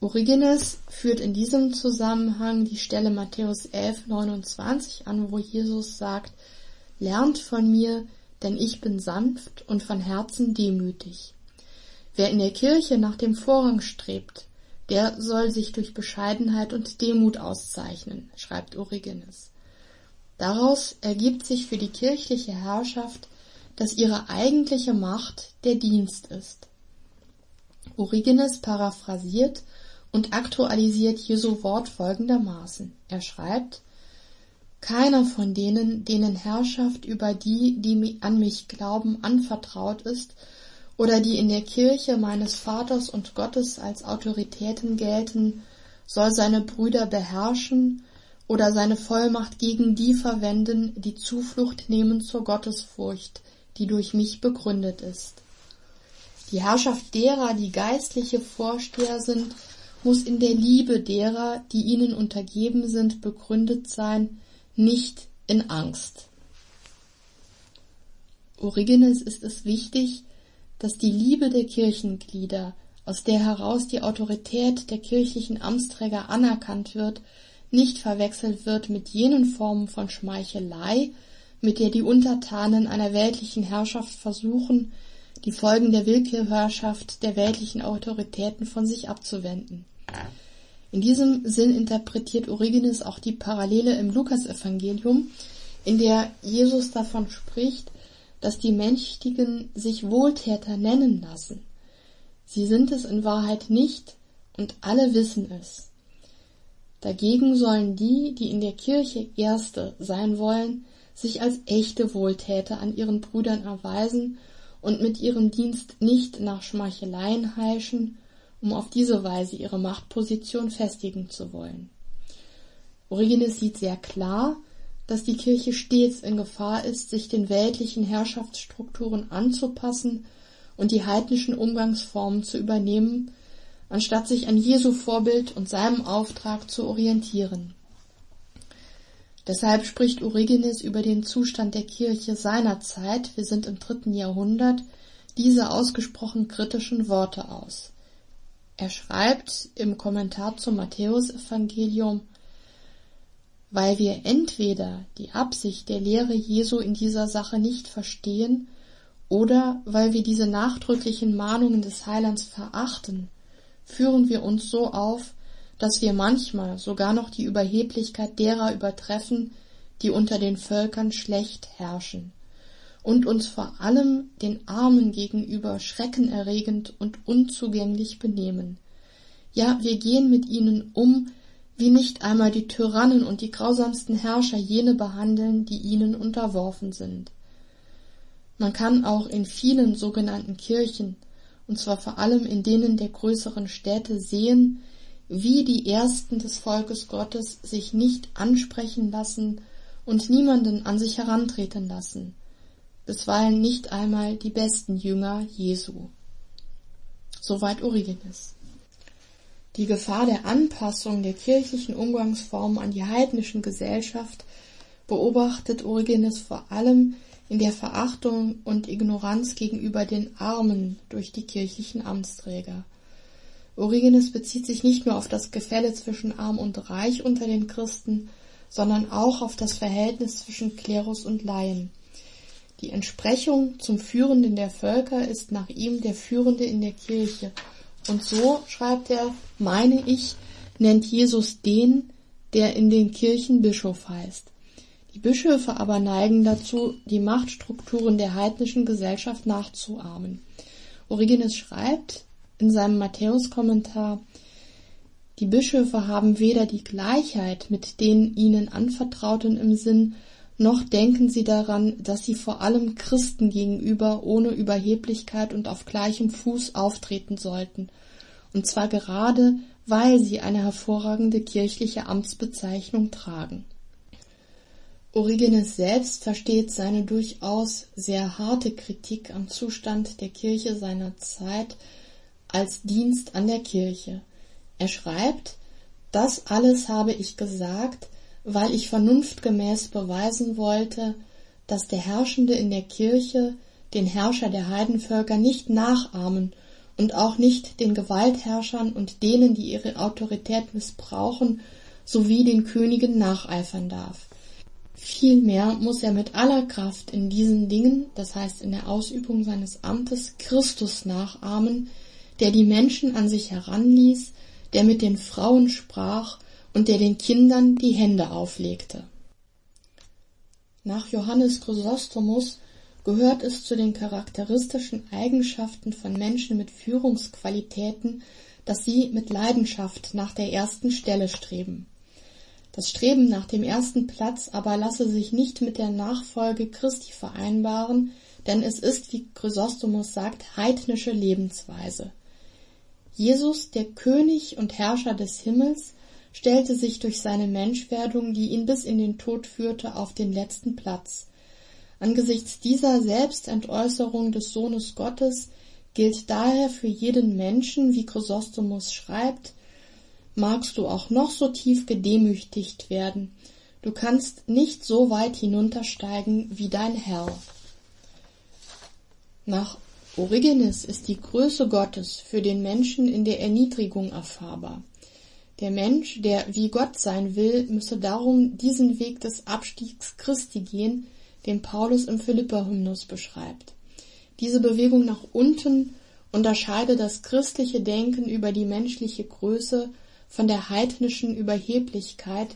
Origenes führt in diesem Zusammenhang die Stelle Matthäus 11, 29 an, wo Jesus sagt, Lernt von mir, denn ich bin sanft und von Herzen demütig. Wer in der Kirche nach dem Vorrang strebt, der soll sich durch Bescheidenheit und Demut auszeichnen, schreibt Origenes. Daraus ergibt sich für die kirchliche Herrschaft dass ihre eigentliche Macht der Dienst ist. Origenes paraphrasiert und aktualisiert Jesu Wort folgendermaßen. Er schreibt, keiner von denen, denen Herrschaft über die, die an mich glauben, anvertraut ist, oder die in der Kirche meines Vaters und Gottes als Autoritäten gelten, soll seine Brüder beherrschen oder seine Vollmacht gegen die verwenden, die Zuflucht nehmen zur Gottesfurcht, die durch mich begründet ist. Die Herrschaft derer, die geistliche Vorsteher sind, muss in der Liebe derer, die ihnen untergeben sind, begründet sein, nicht in Angst. Origenes ist es wichtig, dass die Liebe der Kirchenglieder, aus der heraus die Autorität der kirchlichen Amtsträger anerkannt wird, nicht verwechselt wird mit jenen Formen von Schmeichelei, mit der die Untertanen einer weltlichen Herrschaft versuchen, die Folgen der Willkürherrschaft der weltlichen Autoritäten von sich abzuwenden. In diesem Sinn interpretiert Origenes auch die Parallele im Lukasevangelium, in der Jesus davon spricht, dass die Mächtigen sich Wohltäter nennen lassen. Sie sind es in Wahrheit nicht und alle wissen es. Dagegen sollen die, die in der Kirche Erste sein wollen, sich als echte Wohltäter an ihren Brüdern erweisen und mit ihrem Dienst nicht nach Schmeicheleien heischen, um auf diese Weise ihre Machtposition festigen zu wollen. Origenes sieht sehr klar, dass die Kirche stets in Gefahr ist, sich den weltlichen Herrschaftsstrukturen anzupassen und die heidnischen Umgangsformen zu übernehmen, anstatt sich an Jesu Vorbild und seinem Auftrag zu orientieren. Deshalb spricht Origenes über den Zustand der Kirche seiner Zeit, wir sind im dritten Jahrhundert, diese ausgesprochen kritischen Worte aus. Er schreibt im Kommentar zum Matthäusevangelium, weil wir entweder die Absicht der Lehre Jesu in dieser Sache nicht verstehen oder weil wir diese nachdrücklichen Mahnungen des Heilands verachten, führen wir uns so auf, dass wir manchmal sogar noch die Überheblichkeit derer übertreffen, die unter den Völkern schlecht herrschen, und uns vor allem den Armen gegenüber schreckenerregend und unzugänglich benehmen. Ja, wir gehen mit ihnen um, wie nicht einmal die Tyrannen und die grausamsten Herrscher jene behandeln, die ihnen unterworfen sind. Man kann auch in vielen sogenannten Kirchen, und zwar vor allem in denen der größeren Städte, sehen, wie die Ersten des Volkes Gottes sich nicht ansprechen lassen und niemanden an sich herantreten lassen, bisweilen nicht einmal die besten Jünger Jesu. Soweit Origenes. Die Gefahr der Anpassung der kirchlichen Umgangsformen an die heidnischen Gesellschaft beobachtet Origenes vor allem in der Verachtung und Ignoranz gegenüber den Armen durch die kirchlichen Amtsträger. Origenes bezieht sich nicht nur auf das Gefälle zwischen Arm und Reich unter den Christen, sondern auch auf das Verhältnis zwischen Klerus und Laien. Die Entsprechung zum Führenden der Völker ist nach ihm der Führende in der Kirche und so, schreibt er, meine ich, nennt Jesus den, der in den Kirchen Bischof heißt. Die Bischöfe aber neigen dazu, die Machtstrukturen der heidnischen Gesellschaft nachzuahmen. Origenes schreibt in seinem Matthäus-Kommentar, die Bischöfe haben weder die Gleichheit mit den ihnen Anvertrauten im Sinn, noch denken sie daran, dass sie vor allem Christen gegenüber ohne Überheblichkeit und auf gleichem Fuß auftreten sollten, und zwar gerade, weil sie eine hervorragende kirchliche Amtsbezeichnung tragen. Origenes selbst versteht seine durchaus sehr harte Kritik am Zustand der Kirche seiner Zeit als Dienst an der Kirche. Er schreibt, das alles habe ich gesagt, weil ich vernunftgemäß beweisen wollte, dass der Herrschende in der Kirche den Herrscher der Heidenvölker nicht nachahmen und auch nicht den Gewaltherrschern und denen, die ihre Autorität missbrauchen, sowie den Königen nacheifern darf. Vielmehr muss er mit aller Kraft in diesen Dingen, das heißt in der Ausübung seines Amtes, Christus nachahmen, der die Menschen an sich heranließ, der mit den Frauen sprach und der den Kindern die Hände auflegte. Nach Johannes Chrysostomus gehört es zu den charakteristischen Eigenschaften von Menschen mit Führungsqualitäten, dass sie mit Leidenschaft nach der ersten Stelle streben. Das Streben nach dem ersten Platz aber lasse sich nicht mit der Nachfolge Christi vereinbaren, denn es ist, wie Chrysostomus sagt, heidnische Lebensweise. Jesus, der König und Herrscher des Himmels, stellte sich durch seine Menschwerdung, die ihn bis in den Tod führte, auf den letzten Platz. Angesichts dieser Selbstentäußerung des Sohnes Gottes gilt daher für jeden Menschen, wie Chrysostomus schreibt, magst du auch noch so tief gedemütigt werden, du kannst nicht so weit hinuntersteigen wie dein Herr. Nach Origenes ist die Größe Gottes für den Menschen in der Erniedrigung erfahrbar. Der Mensch, der wie Gott sein will, müsse darum diesen Weg des Abstiegs Christi gehen, den Paulus im Philipperhymnus beschreibt. Diese Bewegung nach unten unterscheide das christliche Denken über die menschliche Größe von der heidnischen Überheblichkeit,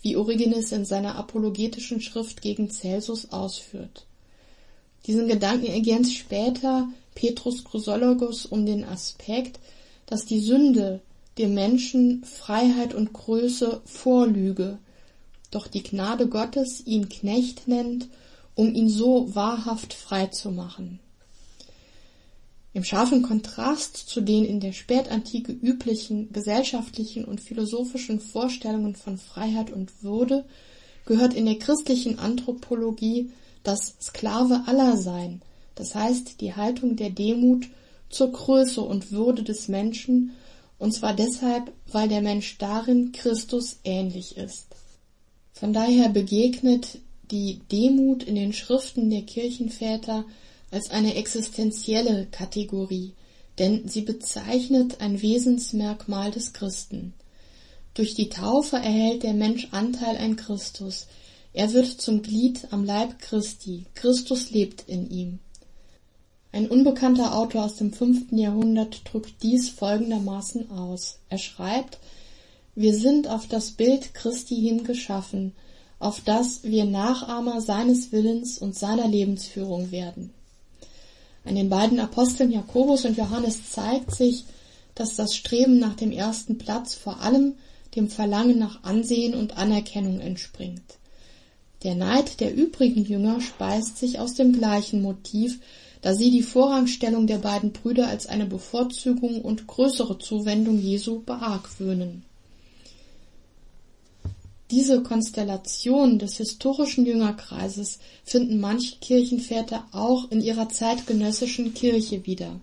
wie Origenes in seiner apologetischen Schrift gegen Celsus ausführt. Diesen Gedanken ergänzt später Petrus Chrysologus um den Aspekt, dass die Sünde dem Menschen Freiheit und Größe vorlüge, doch die Gnade Gottes ihn Knecht nennt, um ihn so wahrhaft frei zu machen. Im scharfen Kontrast zu den in der Spätantike üblichen gesellschaftlichen und philosophischen Vorstellungen von Freiheit und Würde gehört in der christlichen Anthropologie das Sklave aller Sein, das heißt die Haltung der Demut zur Größe und Würde des Menschen, und zwar deshalb, weil der Mensch darin Christus ähnlich ist. Von daher begegnet die Demut in den Schriften der Kirchenväter als eine existenzielle Kategorie, denn sie bezeichnet ein Wesensmerkmal des Christen. Durch die Taufe erhält der Mensch Anteil an Christus, er wird zum Glied am Leib Christi, Christus lebt in ihm. Ein unbekannter Autor aus dem fünften Jahrhundert drückt dies folgendermaßen aus. Er schreibt, wir sind auf das Bild Christi hin geschaffen, auf das wir Nachahmer seines Willens und seiner Lebensführung werden. An den beiden Aposteln Jakobus und Johannes zeigt sich, dass das Streben nach dem ersten Platz vor allem dem Verlangen nach Ansehen und Anerkennung entspringt. Der Neid der übrigen Jünger speist sich aus dem gleichen Motiv, da sie die Vorrangstellung der beiden Brüder als eine Bevorzugung und größere Zuwendung Jesu beargwöhnen. Diese Konstellation des historischen Jüngerkreises finden manche Kirchenväter auch in ihrer zeitgenössischen Kirche wieder.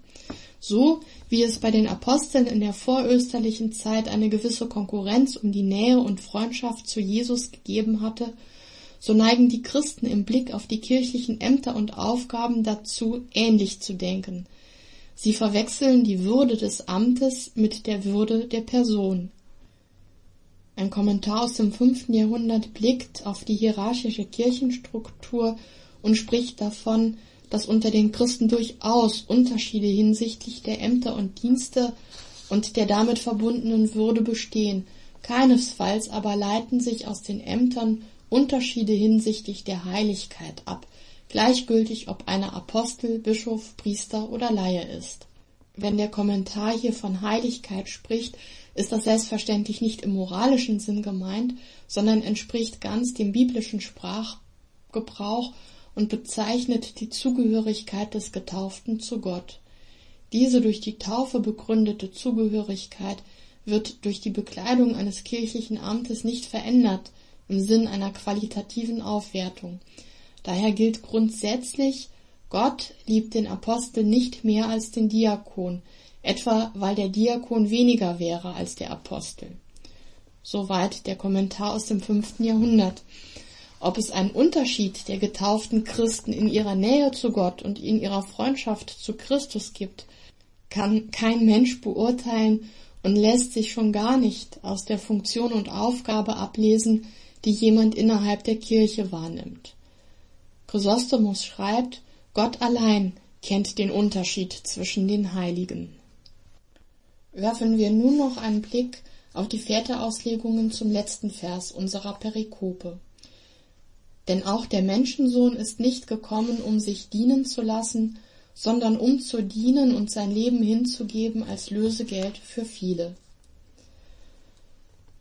So wie es bei den Aposteln in der vorösterlichen Zeit eine gewisse Konkurrenz um die Nähe und Freundschaft zu Jesus gegeben hatte, so neigen die Christen im Blick auf die kirchlichen Ämter und Aufgaben dazu, ähnlich zu denken. Sie verwechseln die Würde des Amtes mit der Würde der Person. Ein Kommentar aus dem fünften Jahrhundert blickt auf die hierarchische Kirchenstruktur und spricht davon, dass unter den Christen durchaus Unterschiede hinsichtlich der Ämter und Dienste und der damit verbundenen Würde bestehen, keinesfalls aber leiten sich aus den Ämtern Unterschiede hinsichtlich der Heiligkeit ab, gleichgültig ob einer Apostel, Bischof, Priester oder Laie ist. Wenn der Kommentar hier von Heiligkeit spricht, ist das selbstverständlich nicht im moralischen Sinn gemeint, sondern entspricht ganz dem biblischen Sprachgebrauch und bezeichnet die Zugehörigkeit des Getauften zu Gott. Diese durch die Taufe begründete Zugehörigkeit wird durch die Bekleidung eines kirchlichen Amtes nicht verändert, im Sinn einer qualitativen Aufwertung. Daher gilt grundsätzlich, Gott liebt den Apostel nicht mehr als den Diakon, etwa weil der Diakon weniger wäre als der Apostel. Soweit der Kommentar aus dem fünften Jahrhundert. Ob es einen Unterschied der getauften Christen in ihrer Nähe zu Gott und in ihrer Freundschaft zu Christus gibt, kann kein Mensch beurteilen und lässt sich schon gar nicht aus der Funktion und Aufgabe ablesen, die jemand innerhalb der Kirche wahrnimmt. Chrysostomus schreibt, Gott allein kennt den Unterschied zwischen den Heiligen. Werfen wir nun noch einen Blick auf die Väterauslegungen zum letzten Vers unserer Perikope. Denn auch der Menschensohn ist nicht gekommen, um sich dienen zu lassen, sondern um zu dienen und sein Leben hinzugeben als Lösegeld für viele.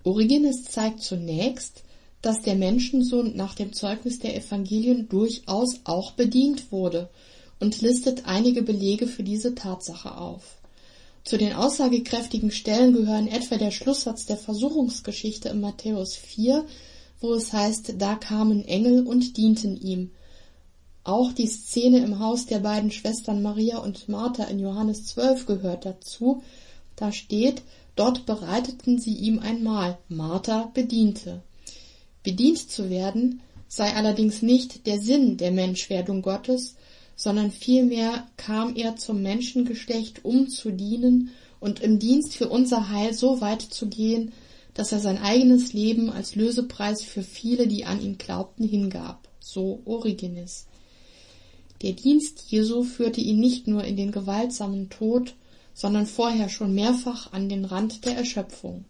Origenes zeigt zunächst, dass der Menschensohn nach dem Zeugnis der Evangelien durchaus auch bedient wurde und listet einige Belege für diese Tatsache auf. Zu den aussagekräftigen Stellen gehören etwa der Schlusssatz der Versuchungsgeschichte in Matthäus 4, wo es heißt, da kamen Engel und dienten ihm. Auch die Szene im Haus der beiden Schwestern Maria und Martha in Johannes 12 gehört dazu. Da steht, dort bereiteten sie ihm ein Mahl. Martha bediente. Bedient zu werden sei allerdings nicht der Sinn der Menschwerdung Gottes, sondern vielmehr kam er zum Menschengeschlecht, um zu dienen und im Dienst für unser Heil so weit zu gehen, dass er sein eigenes Leben als Lösepreis für viele, die an ihn glaubten, hingab. So Origenes. Der Dienst Jesu führte ihn nicht nur in den gewaltsamen Tod, sondern vorher schon mehrfach an den Rand der Erschöpfung.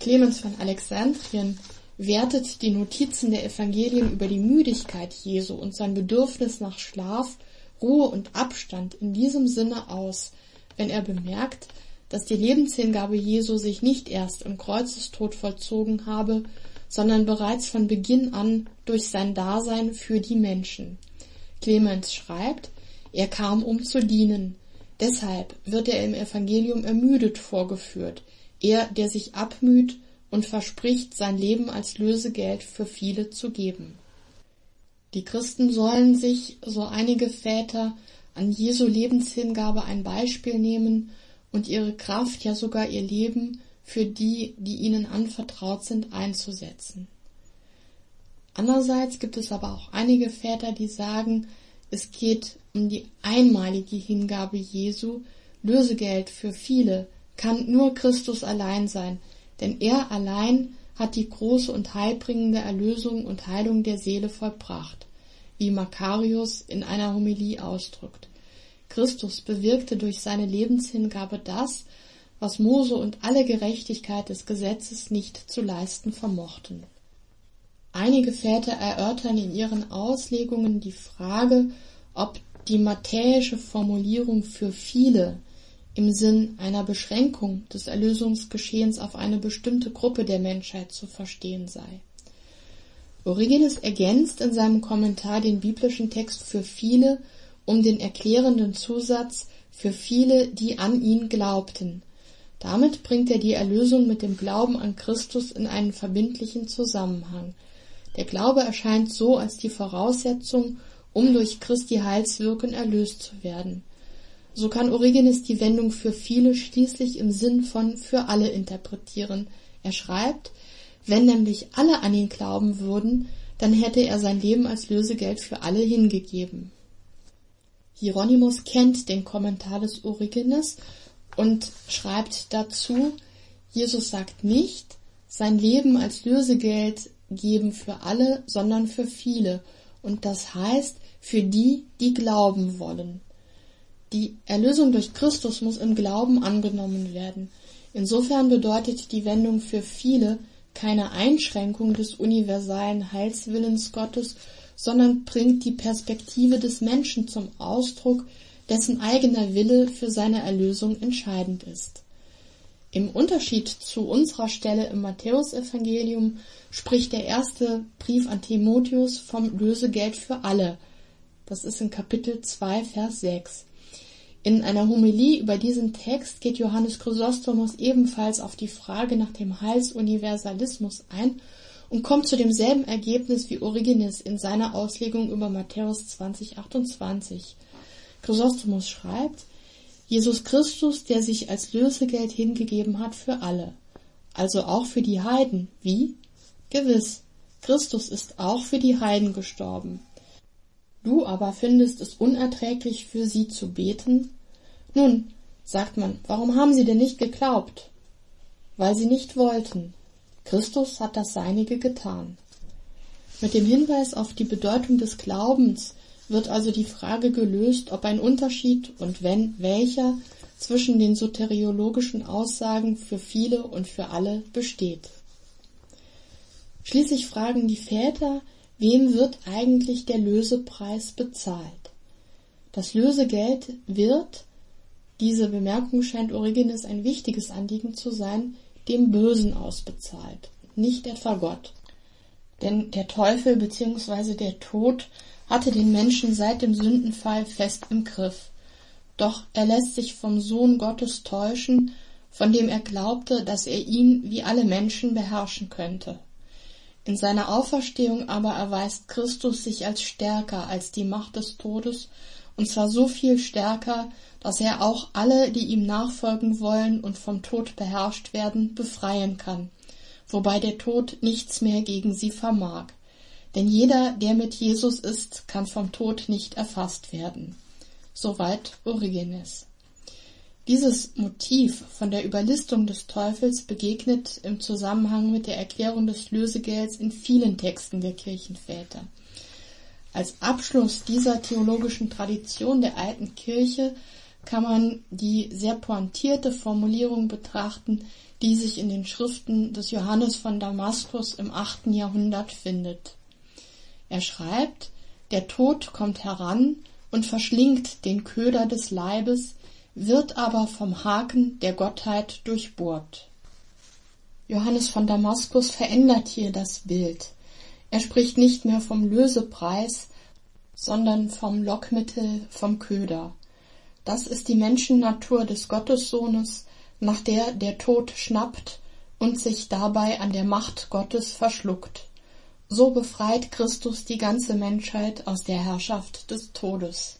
Clemens von Alexandrien wertet die Notizen der Evangelien über die Müdigkeit Jesu und sein Bedürfnis nach Schlaf, Ruhe und Abstand in diesem Sinne aus, wenn er bemerkt, dass die Lebenshingabe Jesu sich nicht erst im Kreuzestod vollzogen habe, sondern bereits von Beginn an durch sein Dasein für die Menschen. Clemens schreibt, er kam, um zu dienen. Deshalb wird er im Evangelium ermüdet vorgeführt, er, der sich abmüht und verspricht, sein Leben als Lösegeld für viele zu geben. Die Christen sollen sich, so einige Väter, an Jesu Lebenshingabe ein Beispiel nehmen und ihre Kraft, ja sogar ihr Leben für die, die ihnen anvertraut sind, einzusetzen. Andererseits gibt es aber auch einige Väter, die sagen, es geht um die einmalige Hingabe Jesu, Lösegeld für viele, kann nur Christus allein sein, denn er allein hat die große und heilbringende Erlösung und Heilung der Seele vollbracht, wie Makarius in einer Homilie ausdrückt. Christus bewirkte durch seine Lebenshingabe das, was Mose und alle Gerechtigkeit des Gesetzes nicht zu leisten vermochten. Einige Väter erörtern in ihren Auslegungen die Frage, ob die matthäische Formulierung für viele im Sinn einer Beschränkung des Erlösungsgeschehens auf eine bestimmte Gruppe der Menschheit zu verstehen sei. Origenes ergänzt in seinem Kommentar den biblischen Text für viele um den erklärenden Zusatz für viele, die an ihn glaubten. Damit bringt er die Erlösung mit dem Glauben an Christus in einen verbindlichen Zusammenhang. Der Glaube erscheint so als die Voraussetzung, um durch Christi Heilswirken erlöst zu werden. So kann Origenes die Wendung für viele schließlich im Sinn von für alle interpretieren. Er schreibt, wenn nämlich alle an ihn glauben würden, dann hätte er sein Leben als Lösegeld für alle hingegeben. Hieronymus kennt den Kommentar des Origenes und schreibt dazu, Jesus sagt nicht, sein Leben als Lösegeld geben für alle, sondern für viele, und das heißt für die, die glauben wollen. Die Erlösung durch Christus muss im Glauben angenommen werden. Insofern bedeutet die Wendung für viele keine Einschränkung des universalen Heilswillens Gottes, sondern bringt die Perspektive des Menschen zum Ausdruck, dessen eigener Wille für seine Erlösung entscheidend ist. Im Unterschied zu unserer Stelle im Matthäusevangelium spricht der erste Brief an Timotheus vom Lösegeld für alle. Das ist in Kapitel 2, Vers 6. In einer Homilie über diesen Text geht Johannes Chrysostomus ebenfalls auf die Frage nach dem Heilsuniversalismus ein und kommt zu demselben Ergebnis wie Origenes in seiner Auslegung über Matthäus 2028. Chrysostomus schreibt, Jesus Christus, der sich als Lösegeld hingegeben hat für alle, also auch für die Heiden. Wie? Gewiss, Christus ist auch für die Heiden gestorben. Du aber findest es unerträglich, für sie zu beten? Nun, sagt man, warum haben sie denn nicht geglaubt? Weil sie nicht wollten. Christus hat das Seinige getan. Mit dem Hinweis auf die Bedeutung des Glaubens wird also die Frage gelöst, ob ein Unterschied und wenn welcher zwischen den soteriologischen Aussagen für viele und für alle besteht. Schließlich fragen die Väter, wem wird eigentlich der Lösepreis bezahlt? Das Lösegeld wird, diese Bemerkung scheint Origenes ein wichtiges Anliegen zu sein, dem Bösen ausbezahlt, nicht etwa Gott. Denn der Teufel bzw. der Tod hatte den Menschen seit dem Sündenfall fest im Griff. Doch er lässt sich vom Sohn Gottes täuschen, von dem er glaubte, dass er ihn wie alle Menschen beherrschen könnte. In seiner Auferstehung aber erweist Christus sich als stärker als die Macht des Todes, und zwar so viel stärker, dass er auch alle, die ihm nachfolgen wollen und vom Tod beherrscht werden, befreien kann, wobei der Tod nichts mehr gegen sie vermag. Denn jeder, der mit Jesus ist, kann vom Tod nicht erfasst werden. Soweit Origenes. Dieses Motiv von der Überlistung des Teufels begegnet im Zusammenhang mit der Erklärung des Lösegelds in vielen Texten der Kirchenväter. Als Abschluss dieser theologischen Tradition der alten Kirche kann man die sehr pointierte Formulierung betrachten, die sich in den Schriften des Johannes von Damaskus im achten Jahrhundert findet. Er schreibt, der Tod kommt heran und verschlingt den Köder des Leibes, wird aber vom Haken der Gottheit durchbohrt. Johannes von Damaskus verändert hier das Bild. Er spricht nicht mehr vom Lösepreis, sondern vom Lockmittel, vom Köder. Das ist die Menschennatur des Gottessohnes, nach der der Tod schnappt und sich dabei an der Macht Gottes verschluckt. So befreit Christus die ganze Menschheit aus der Herrschaft des Todes.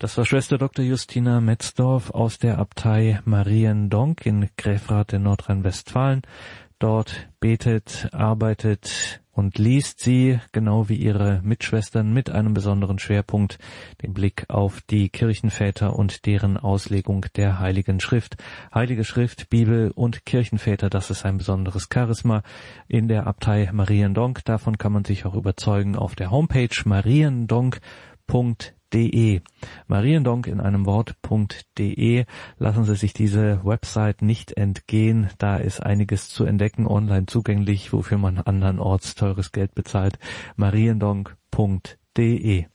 Das war Schwester Dr. Justina Metzdorf aus der Abtei Mariendonk in Gräfrath in Nordrhein-Westfalen. Dort betet, arbeitet und liest sie, genau wie ihre Mitschwestern, mit einem besonderen Schwerpunkt, den Blick auf die Kirchenväter und deren Auslegung der Heiligen Schrift. Heilige Schrift, Bibel und Kirchenväter, das ist ein besonderes Charisma in der Abtei Mariendonk. Davon kann man sich auch überzeugen auf der Homepage mariendonk.de mariendonk.de. Mariendonk in einem Wort.de. Lassen Sie sich diese Website nicht entgehen. Da ist einiges zu entdecken, online zugänglich, wofür man andernorts teures Geld bezahlt. mariendonk.de.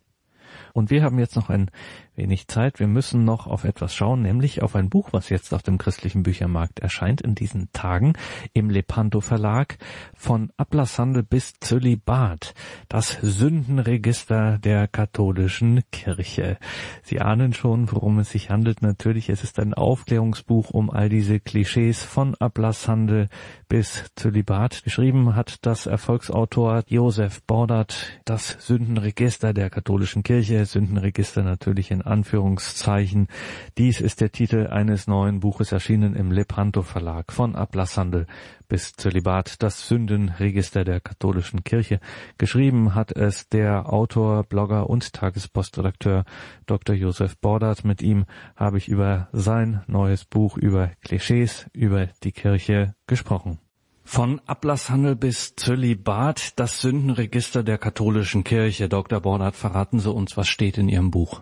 Und wir haben jetzt noch ein wenig Zeit. Wir müssen noch auf etwas schauen, nämlich auf ein Buch, was jetzt auf dem christlichen Büchermarkt erscheint in diesen Tagen im Lepanto Verlag von Ablasshandel bis Zölibat. Das Sündenregister der katholischen Kirche. Sie ahnen schon, worum es sich handelt. Natürlich, es ist ein Aufklärungsbuch um all diese Klischees von Ablasshandel bis Zölibat. Geschrieben hat das Erfolgsautor Josef Bordert das Sündenregister der katholischen Kirche. Sündenregister natürlich in Anführungszeichen. Dies ist der Titel eines neuen Buches erschienen im Lepanto Verlag von Ablasshandel bis Zölibat, das Sündenregister der katholischen Kirche. Geschrieben hat es der Autor, Blogger und Tagespostredakteur Dr. Josef Bordert. Mit ihm habe ich über sein neues Buch über Klischees über die Kirche gesprochen. Von Ablasshandel bis Zölibat, das Sündenregister der katholischen Kirche. Dr. Bordert, verraten Sie uns, was steht in Ihrem Buch?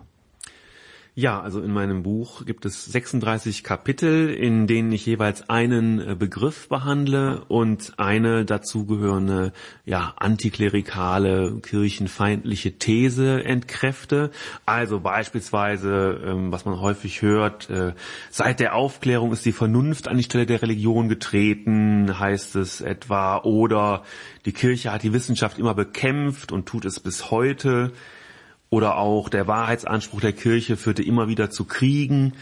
Ja, also in meinem Buch gibt es 36 Kapitel, in denen ich jeweils einen äh, Begriff behandle und eine dazugehörende, ja, antiklerikale, kirchenfeindliche These entkräfte. Also beispielsweise, ähm, was man häufig hört, äh, seit der Aufklärung ist die Vernunft an die Stelle der Religion getreten, heißt es etwa, oder die Kirche hat die Wissenschaft immer bekämpft und tut es bis heute oder auch der Wahrheitsanspruch der Kirche führte immer wieder zu Kriegen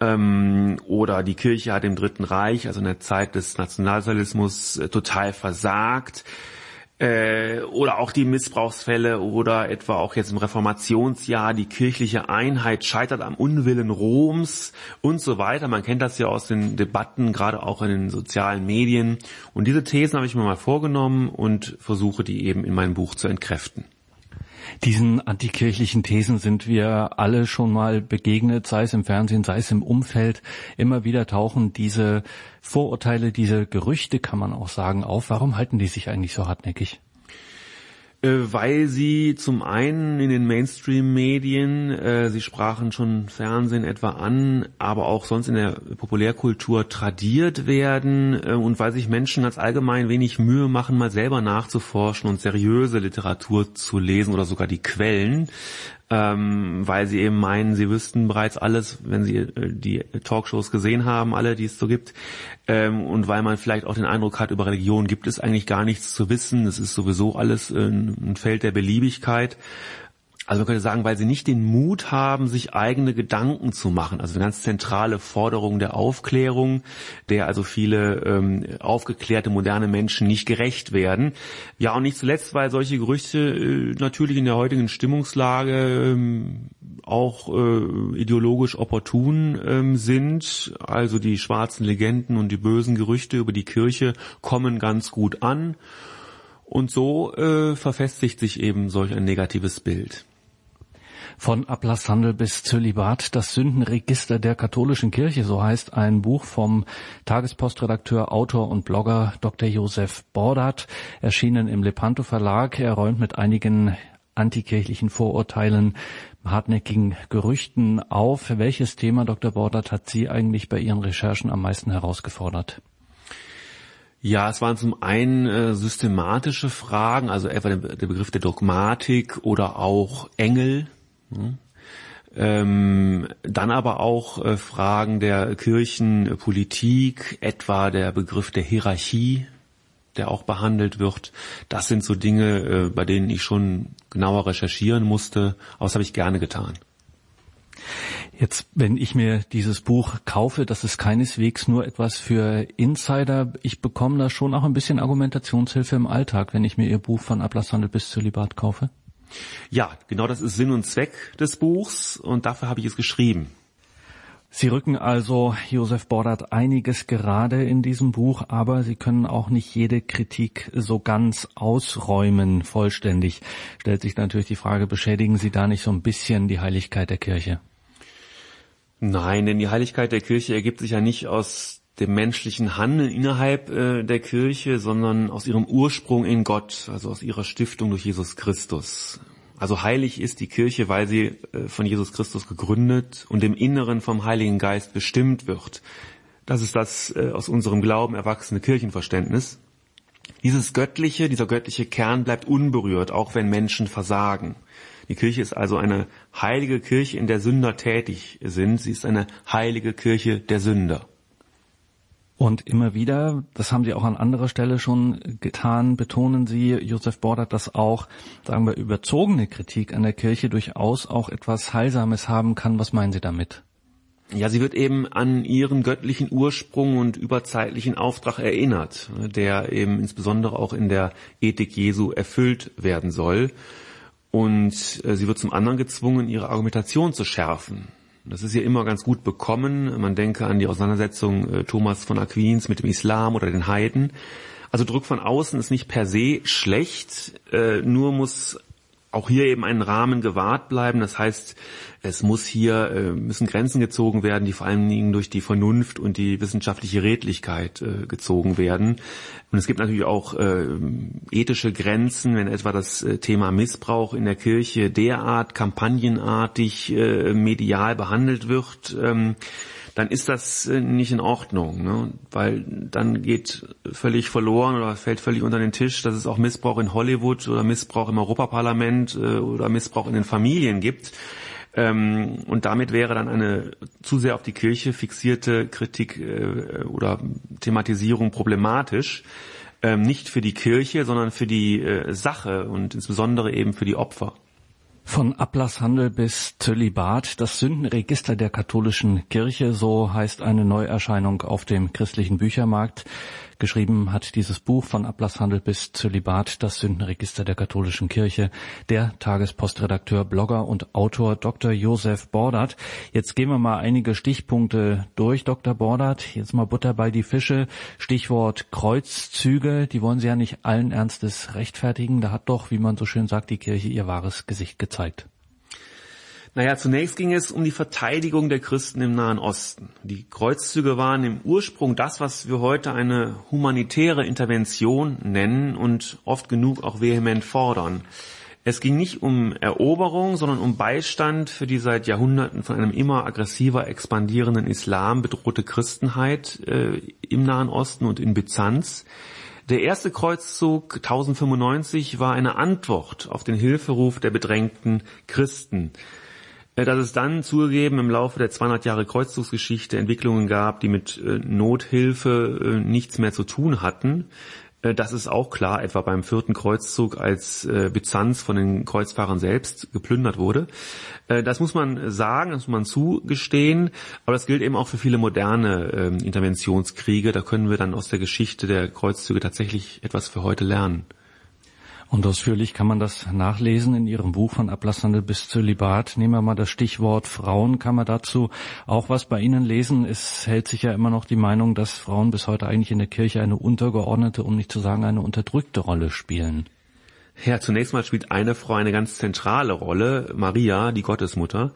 ähm, oder die Kirche hat im Dritten Reich, also in der Zeit des Nationalsozialismus, äh, total versagt äh, oder auch die Missbrauchsfälle oder etwa auch jetzt im Reformationsjahr die kirchliche Einheit scheitert am Unwillen Roms und so weiter. Man kennt das ja aus den Debatten, gerade auch in den sozialen Medien. Und diese Thesen habe ich mir mal vorgenommen und versuche die eben in meinem Buch zu entkräften. Diesen antikirchlichen Thesen sind wir alle schon mal begegnet, sei es im Fernsehen, sei es im Umfeld. Immer wieder tauchen diese Vorurteile, diese Gerüchte, kann man auch sagen, auf. Warum halten die sich eigentlich so hartnäckig? Äh, weil sie zum einen in den Mainstream-Medien, äh, sie sprachen schon Fernsehen etwa an, aber auch sonst in der Populärkultur tradiert werden äh, und weil sich Menschen ganz allgemein wenig Mühe machen, mal selber nachzuforschen und seriöse Literatur zu lesen oder sogar die Quellen ähm, weil sie eben meinen, sie wüssten bereits alles, wenn sie äh, die Talkshows gesehen haben, alle, die es so gibt, ähm, und weil man vielleicht auch den Eindruck hat, über Religion gibt es eigentlich gar nichts zu wissen, es ist sowieso alles äh, ein Feld der Beliebigkeit. Also man könnte sagen, weil sie nicht den Mut haben, sich eigene Gedanken zu machen. Also eine ganz zentrale Forderung der Aufklärung, der also viele ähm, aufgeklärte moderne Menschen nicht gerecht werden. Ja, und nicht zuletzt, weil solche Gerüchte äh, natürlich in der heutigen Stimmungslage ähm, auch äh, ideologisch opportun ähm, sind. Also die schwarzen Legenden und die bösen Gerüchte über die Kirche kommen ganz gut an. Und so äh, verfestigt sich eben solch ein negatives Bild. Von Ablasshandel bis Zölibat, das Sündenregister der katholischen Kirche, so heißt ein Buch vom Tagespostredakteur, Autor und Blogger Dr. Josef Bordat, erschienen im Lepanto Verlag. Er räumt mit einigen antikirchlichen Vorurteilen, hartnäckigen Gerüchten auf. Welches Thema, Dr. Bordat, hat Sie eigentlich bei Ihren Recherchen am meisten herausgefordert? Ja, es waren zum einen äh, systematische Fragen, also etwa der, der, Begriff der Dogmatik oder auch Engel, ähm, dann aber auch äh, Fragen der Kirchenpolitik, etwa der Begriff der Hierarchie, der auch behandelt wird. Das sind so Dinge, äh, bei denen ich schon genauer recherchieren musste, aber das habe ich gerne getan. Jetzt, wenn ich mir dieses Buch kaufe, das ist keineswegs nur etwas für Insider. Ich bekomme da schon auch ein bisschen Argumentationshilfe im Alltag, wenn ich mir Ihr Buch von Ablasshandel bis Zölibat kaufe. Ja, genau das ist Sinn und Zweck des Buchs und dafür habe ich es geschrieben. Sie rücken also, Josef Bordert, einiges gerade in diesem Buch, aber Sie können auch nicht jede Kritik so ganz ausräumen, vollständig. Stellt sich natürlich die Frage, beschädigen Sie da nicht so ein bisschen die Heiligkeit der Kirche? Nein, denn die Heiligkeit der Kirche ergibt sich ja nicht aus dem menschlichen Handeln innerhalb äh, der Kirche, sondern aus ihrem Ursprung in Gott, also aus ihrer Stiftung durch Jesus Christus. Also heilig ist die Kirche, weil sie äh, von Jesus Christus gegründet und im Inneren vom Heiligen Geist bestimmt wird. Das ist das äh, aus unserem Glauben erwachsene Kirchenverständnis. Dieses göttliche, dieser göttliche Kern bleibt unberührt, auch wenn Menschen versagen. Die Kirche ist also eine heilige Kirche, in der Sünder tätig sind. Sie ist eine heilige Kirche der Sünder. Und immer wieder, das haben Sie auch an anderer Stelle schon getan, betonen Sie, Josef Bordert, dass auch, sagen wir, überzogene Kritik an der Kirche durchaus auch etwas Heilsames haben kann. Was meinen Sie damit? Ja, sie wird eben an ihren göttlichen Ursprung und überzeitlichen Auftrag erinnert, der eben insbesondere auch in der Ethik Jesu erfüllt werden soll. Und äh, sie wird zum anderen gezwungen, ihre Argumentation zu schärfen. Das ist ja immer ganz gut bekommen. Man denke an die Auseinandersetzung äh, Thomas von Aquins mit dem Islam oder den Heiden. Also Druck von außen ist nicht per se schlecht, äh, nur muss auch hier eben ein Rahmen gewahrt bleiben. Das heißt, es muss hier, äh, müssen Grenzen gezogen werden, die vor allen Dingen durch die Vernunft und die wissenschaftliche Redlichkeit äh, gezogen werden. Und es gibt natürlich auch äh, ethische Grenzen, wenn etwa das Thema Missbrauch in der Kirche derart kampagnenartig medial behandelt wird. Ähm, dann ist das nicht in Ordnung, ne? weil dann geht völlig verloren oder fällt völlig unter den Tisch, dass es auch Missbrauch in Hollywood oder Missbrauch im Europaparlament oder Missbrauch in den Familien gibt. Ähm, und damit wäre dann eine zu sehr auf die Kirche fixierte Kritik äh, oder Thematisierung problematisch. Ähm, nicht für die Kirche, sondern für die Sache und insbesondere eben für die Opfer. Von Ablasshandel bis Zölibat, das Sündenregister der katholischen Kirche, so heißt eine Neuerscheinung auf dem christlichen Büchermarkt. Geschrieben hat dieses Buch von Ablasshandel bis Zölibat, das Sündenregister der katholischen Kirche, der Tagespostredakteur, Blogger und Autor Dr. Josef Bordert. Jetzt gehen wir mal einige Stichpunkte durch, Dr. Bordert. Jetzt mal Butter bei die Fische. Stichwort Kreuzzüge. Die wollen Sie ja nicht allen Ernstes rechtfertigen. Da hat doch, wie man so schön sagt, die Kirche ihr wahres Gesicht gezeigt. Naja, zunächst ging es um die Verteidigung der Christen im Nahen Osten. Die Kreuzzüge waren im Ursprung das, was wir heute eine humanitäre Intervention nennen und oft genug auch vehement fordern. Es ging nicht um Eroberung, sondern um Beistand für die seit Jahrhunderten von einem immer aggressiver expandierenden Islam bedrohte Christenheit äh, im Nahen Osten und in Byzanz. Der erste Kreuzzug 1095 war eine Antwort auf den Hilferuf der bedrängten Christen. Äh, dass es dann zugegeben im Laufe der 200 Jahre Kreuzzugsgeschichte Entwicklungen gab, die mit äh, Nothilfe äh, nichts mehr zu tun hatten. Das ist auch klar, etwa beim vierten Kreuzzug, als Byzanz von den Kreuzfahrern selbst geplündert wurde. Das muss man sagen, das muss man zugestehen, aber das gilt eben auch für viele moderne ähm, Interventionskriege. Da können wir dann aus der Geschichte der Kreuzzüge tatsächlich etwas für heute lernen. Und ausführlich kann man das nachlesen in Ihrem Buch von Ablasshandel bis Zölibat. Nehmen wir mal das Stichwort Frauen. Kann man dazu auch was bei Ihnen lesen? Es hält sich ja immer noch die Meinung, dass Frauen bis heute eigentlich in der Kirche eine untergeordnete, um nicht zu sagen eine unterdrückte Rolle spielen. Ja, zunächst mal spielt eine Frau eine ganz zentrale Rolle, Maria, die Gottesmutter.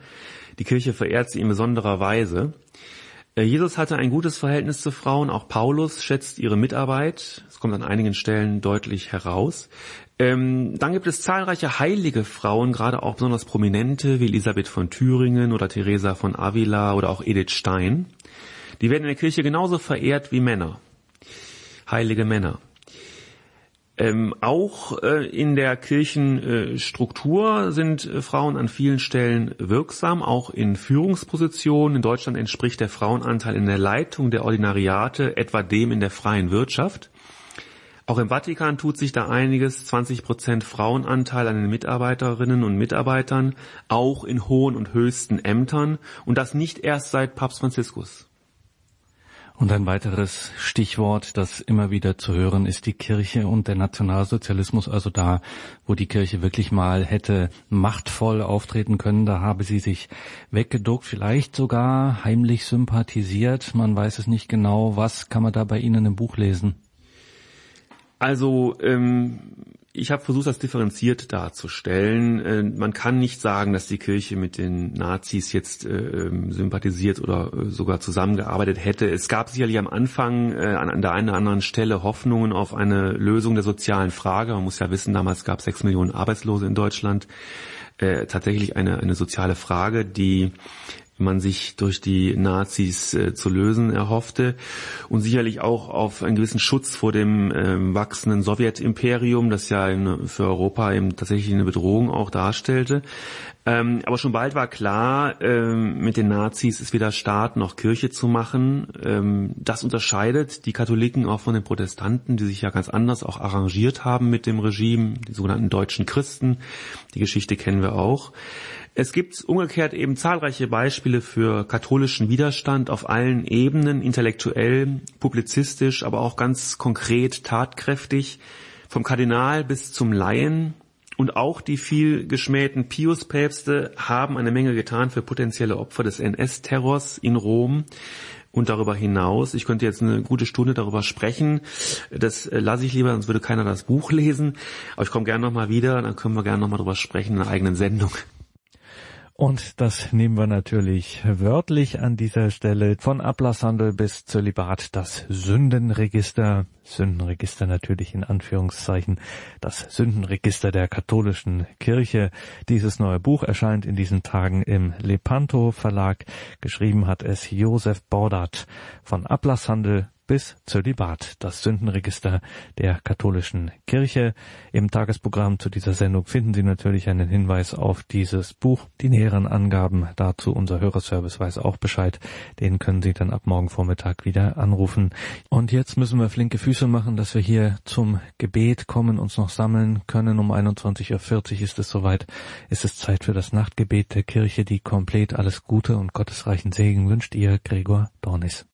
Die Kirche verehrt sie in besonderer Weise. Äh, Jesus hatte ein gutes Verhältnis zu Frauen, auch Paulus schätzt ihre Mitarbeit. Es kommt an einigen Stellen deutlich heraus. Ähm, dann gibt es zahlreiche heilige Frauen, gerade auch besonders prominente, wie Elisabeth von Thüringen oder Theresa von Avila oder auch Edith Stein. Die werden in der Kirche genauso verehrt wie Männer. Heilige Männer. Ähm, auch äh, in der Kirchenstruktur sind äh, Frauen an vielen Stellen wirksam, auch in Führungspositionen. In Deutschland entspricht der Frauenanteil in der Leitung der Ordinariate etwa dem in der freien Wirtschaft. Auch im Vatikan tut sich da einiges. 20 Prozent Frauenanteil an den Mitarbeiterinnen und Mitarbeitern, auch in hohen und höchsten Ämtern. Und das nicht erst seit Papst Franziskus. Und ein weiteres Stichwort, das immer wieder zu hören ist, die Kirche und der Nationalsozialismus, also da, wo die Kirche wirklich mal hätte machtvoll auftreten können, da habe sie sich weggeduckt, vielleicht sogar heimlich sympathisiert, man weiß es nicht genau. Was kann man da bei Ihnen im Buch lesen? Also ähm, ich habe versucht, das differenziert darzustellen. Äh, man kann nicht sagen, dass die Kirche mit den Nazis jetzt äh, ähm, sympathisiert oder äh, sogar zusammengearbeitet hätte. Es gab sicherlich am Anfang an der einen oder anderen Stelle Hoffnungen auf eine Lösung der sozialen Frage. Man muss ja wissen, damals gab es sechs Millionen Arbeitslose in Deutschland. Tatsächlich eine, eine soziale Frage, die man sich durch die Nazis äh, zu lösen erhoffte und sicherlich auch auf einen gewissen Schutz vor dem äh, wachsenden Sowjetimperium, das ja in, für Europa eben tatsächlich eine Bedrohung auch darstellte. Ähm, aber schon bald war klar, ähm, mit den Nazis ist weder Staat noch Kirche zu machen. Ähm, das unterscheidet die Katholiken auch von den Protestanten, die sich ja ganz anders auch arrangiert haben mit dem Regime, die sogenannten deutschen Christen. Die Geschichte kennen wir auch. Es gibt umgekehrt eben zahlreiche Beispiele für katholischen Widerstand auf allen Ebenen, intellektuell, publizistisch, aber auch ganz konkret, tatkräftig, vom Kardinal bis zum Laien. Und auch die viel geschmähten Pius-Päpste haben eine Menge getan für potenzielle Opfer des NS-Terrors in Rom und darüber hinaus. Ich könnte jetzt eine gute Stunde darüber sprechen. Das lasse ich lieber, sonst würde keiner das Buch lesen. Aber ich komme gerne nochmal wieder, dann können wir gerne nochmal darüber sprechen in einer eigenen Sendung. Und das nehmen wir natürlich wörtlich an dieser Stelle. Von Ablasshandel bis Zölibat das Sündenregister. Sündenregister natürlich in Anführungszeichen. Das Sündenregister der katholischen Kirche. Dieses neue Buch erscheint in diesen Tagen im Lepanto Verlag. Geschrieben hat es Josef Bordat. Von Ablasshandel bis Zölibat, das Sündenregister der katholischen Kirche. Im Tagesprogramm zu dieser Sendung finden Sie natürlich einen Hinweis auf dieses Buch. Die näheren Angaben dazu, unser Hörerservice weiß auch Bescheid. Den können Sie dann ab morgen Vormittag wieder anrufen. Und jetzt müssen wir flinke Füße machen, dass wir hier zum Gebet kommen, uns noch sammeln können. Um 21.40 Uhr ist es soweit. Ist es Zeit für das Nachtgebet der Kirche, die komplett alles Gute und gottesreichen Segen wünscht ihr, Gregor Dornis.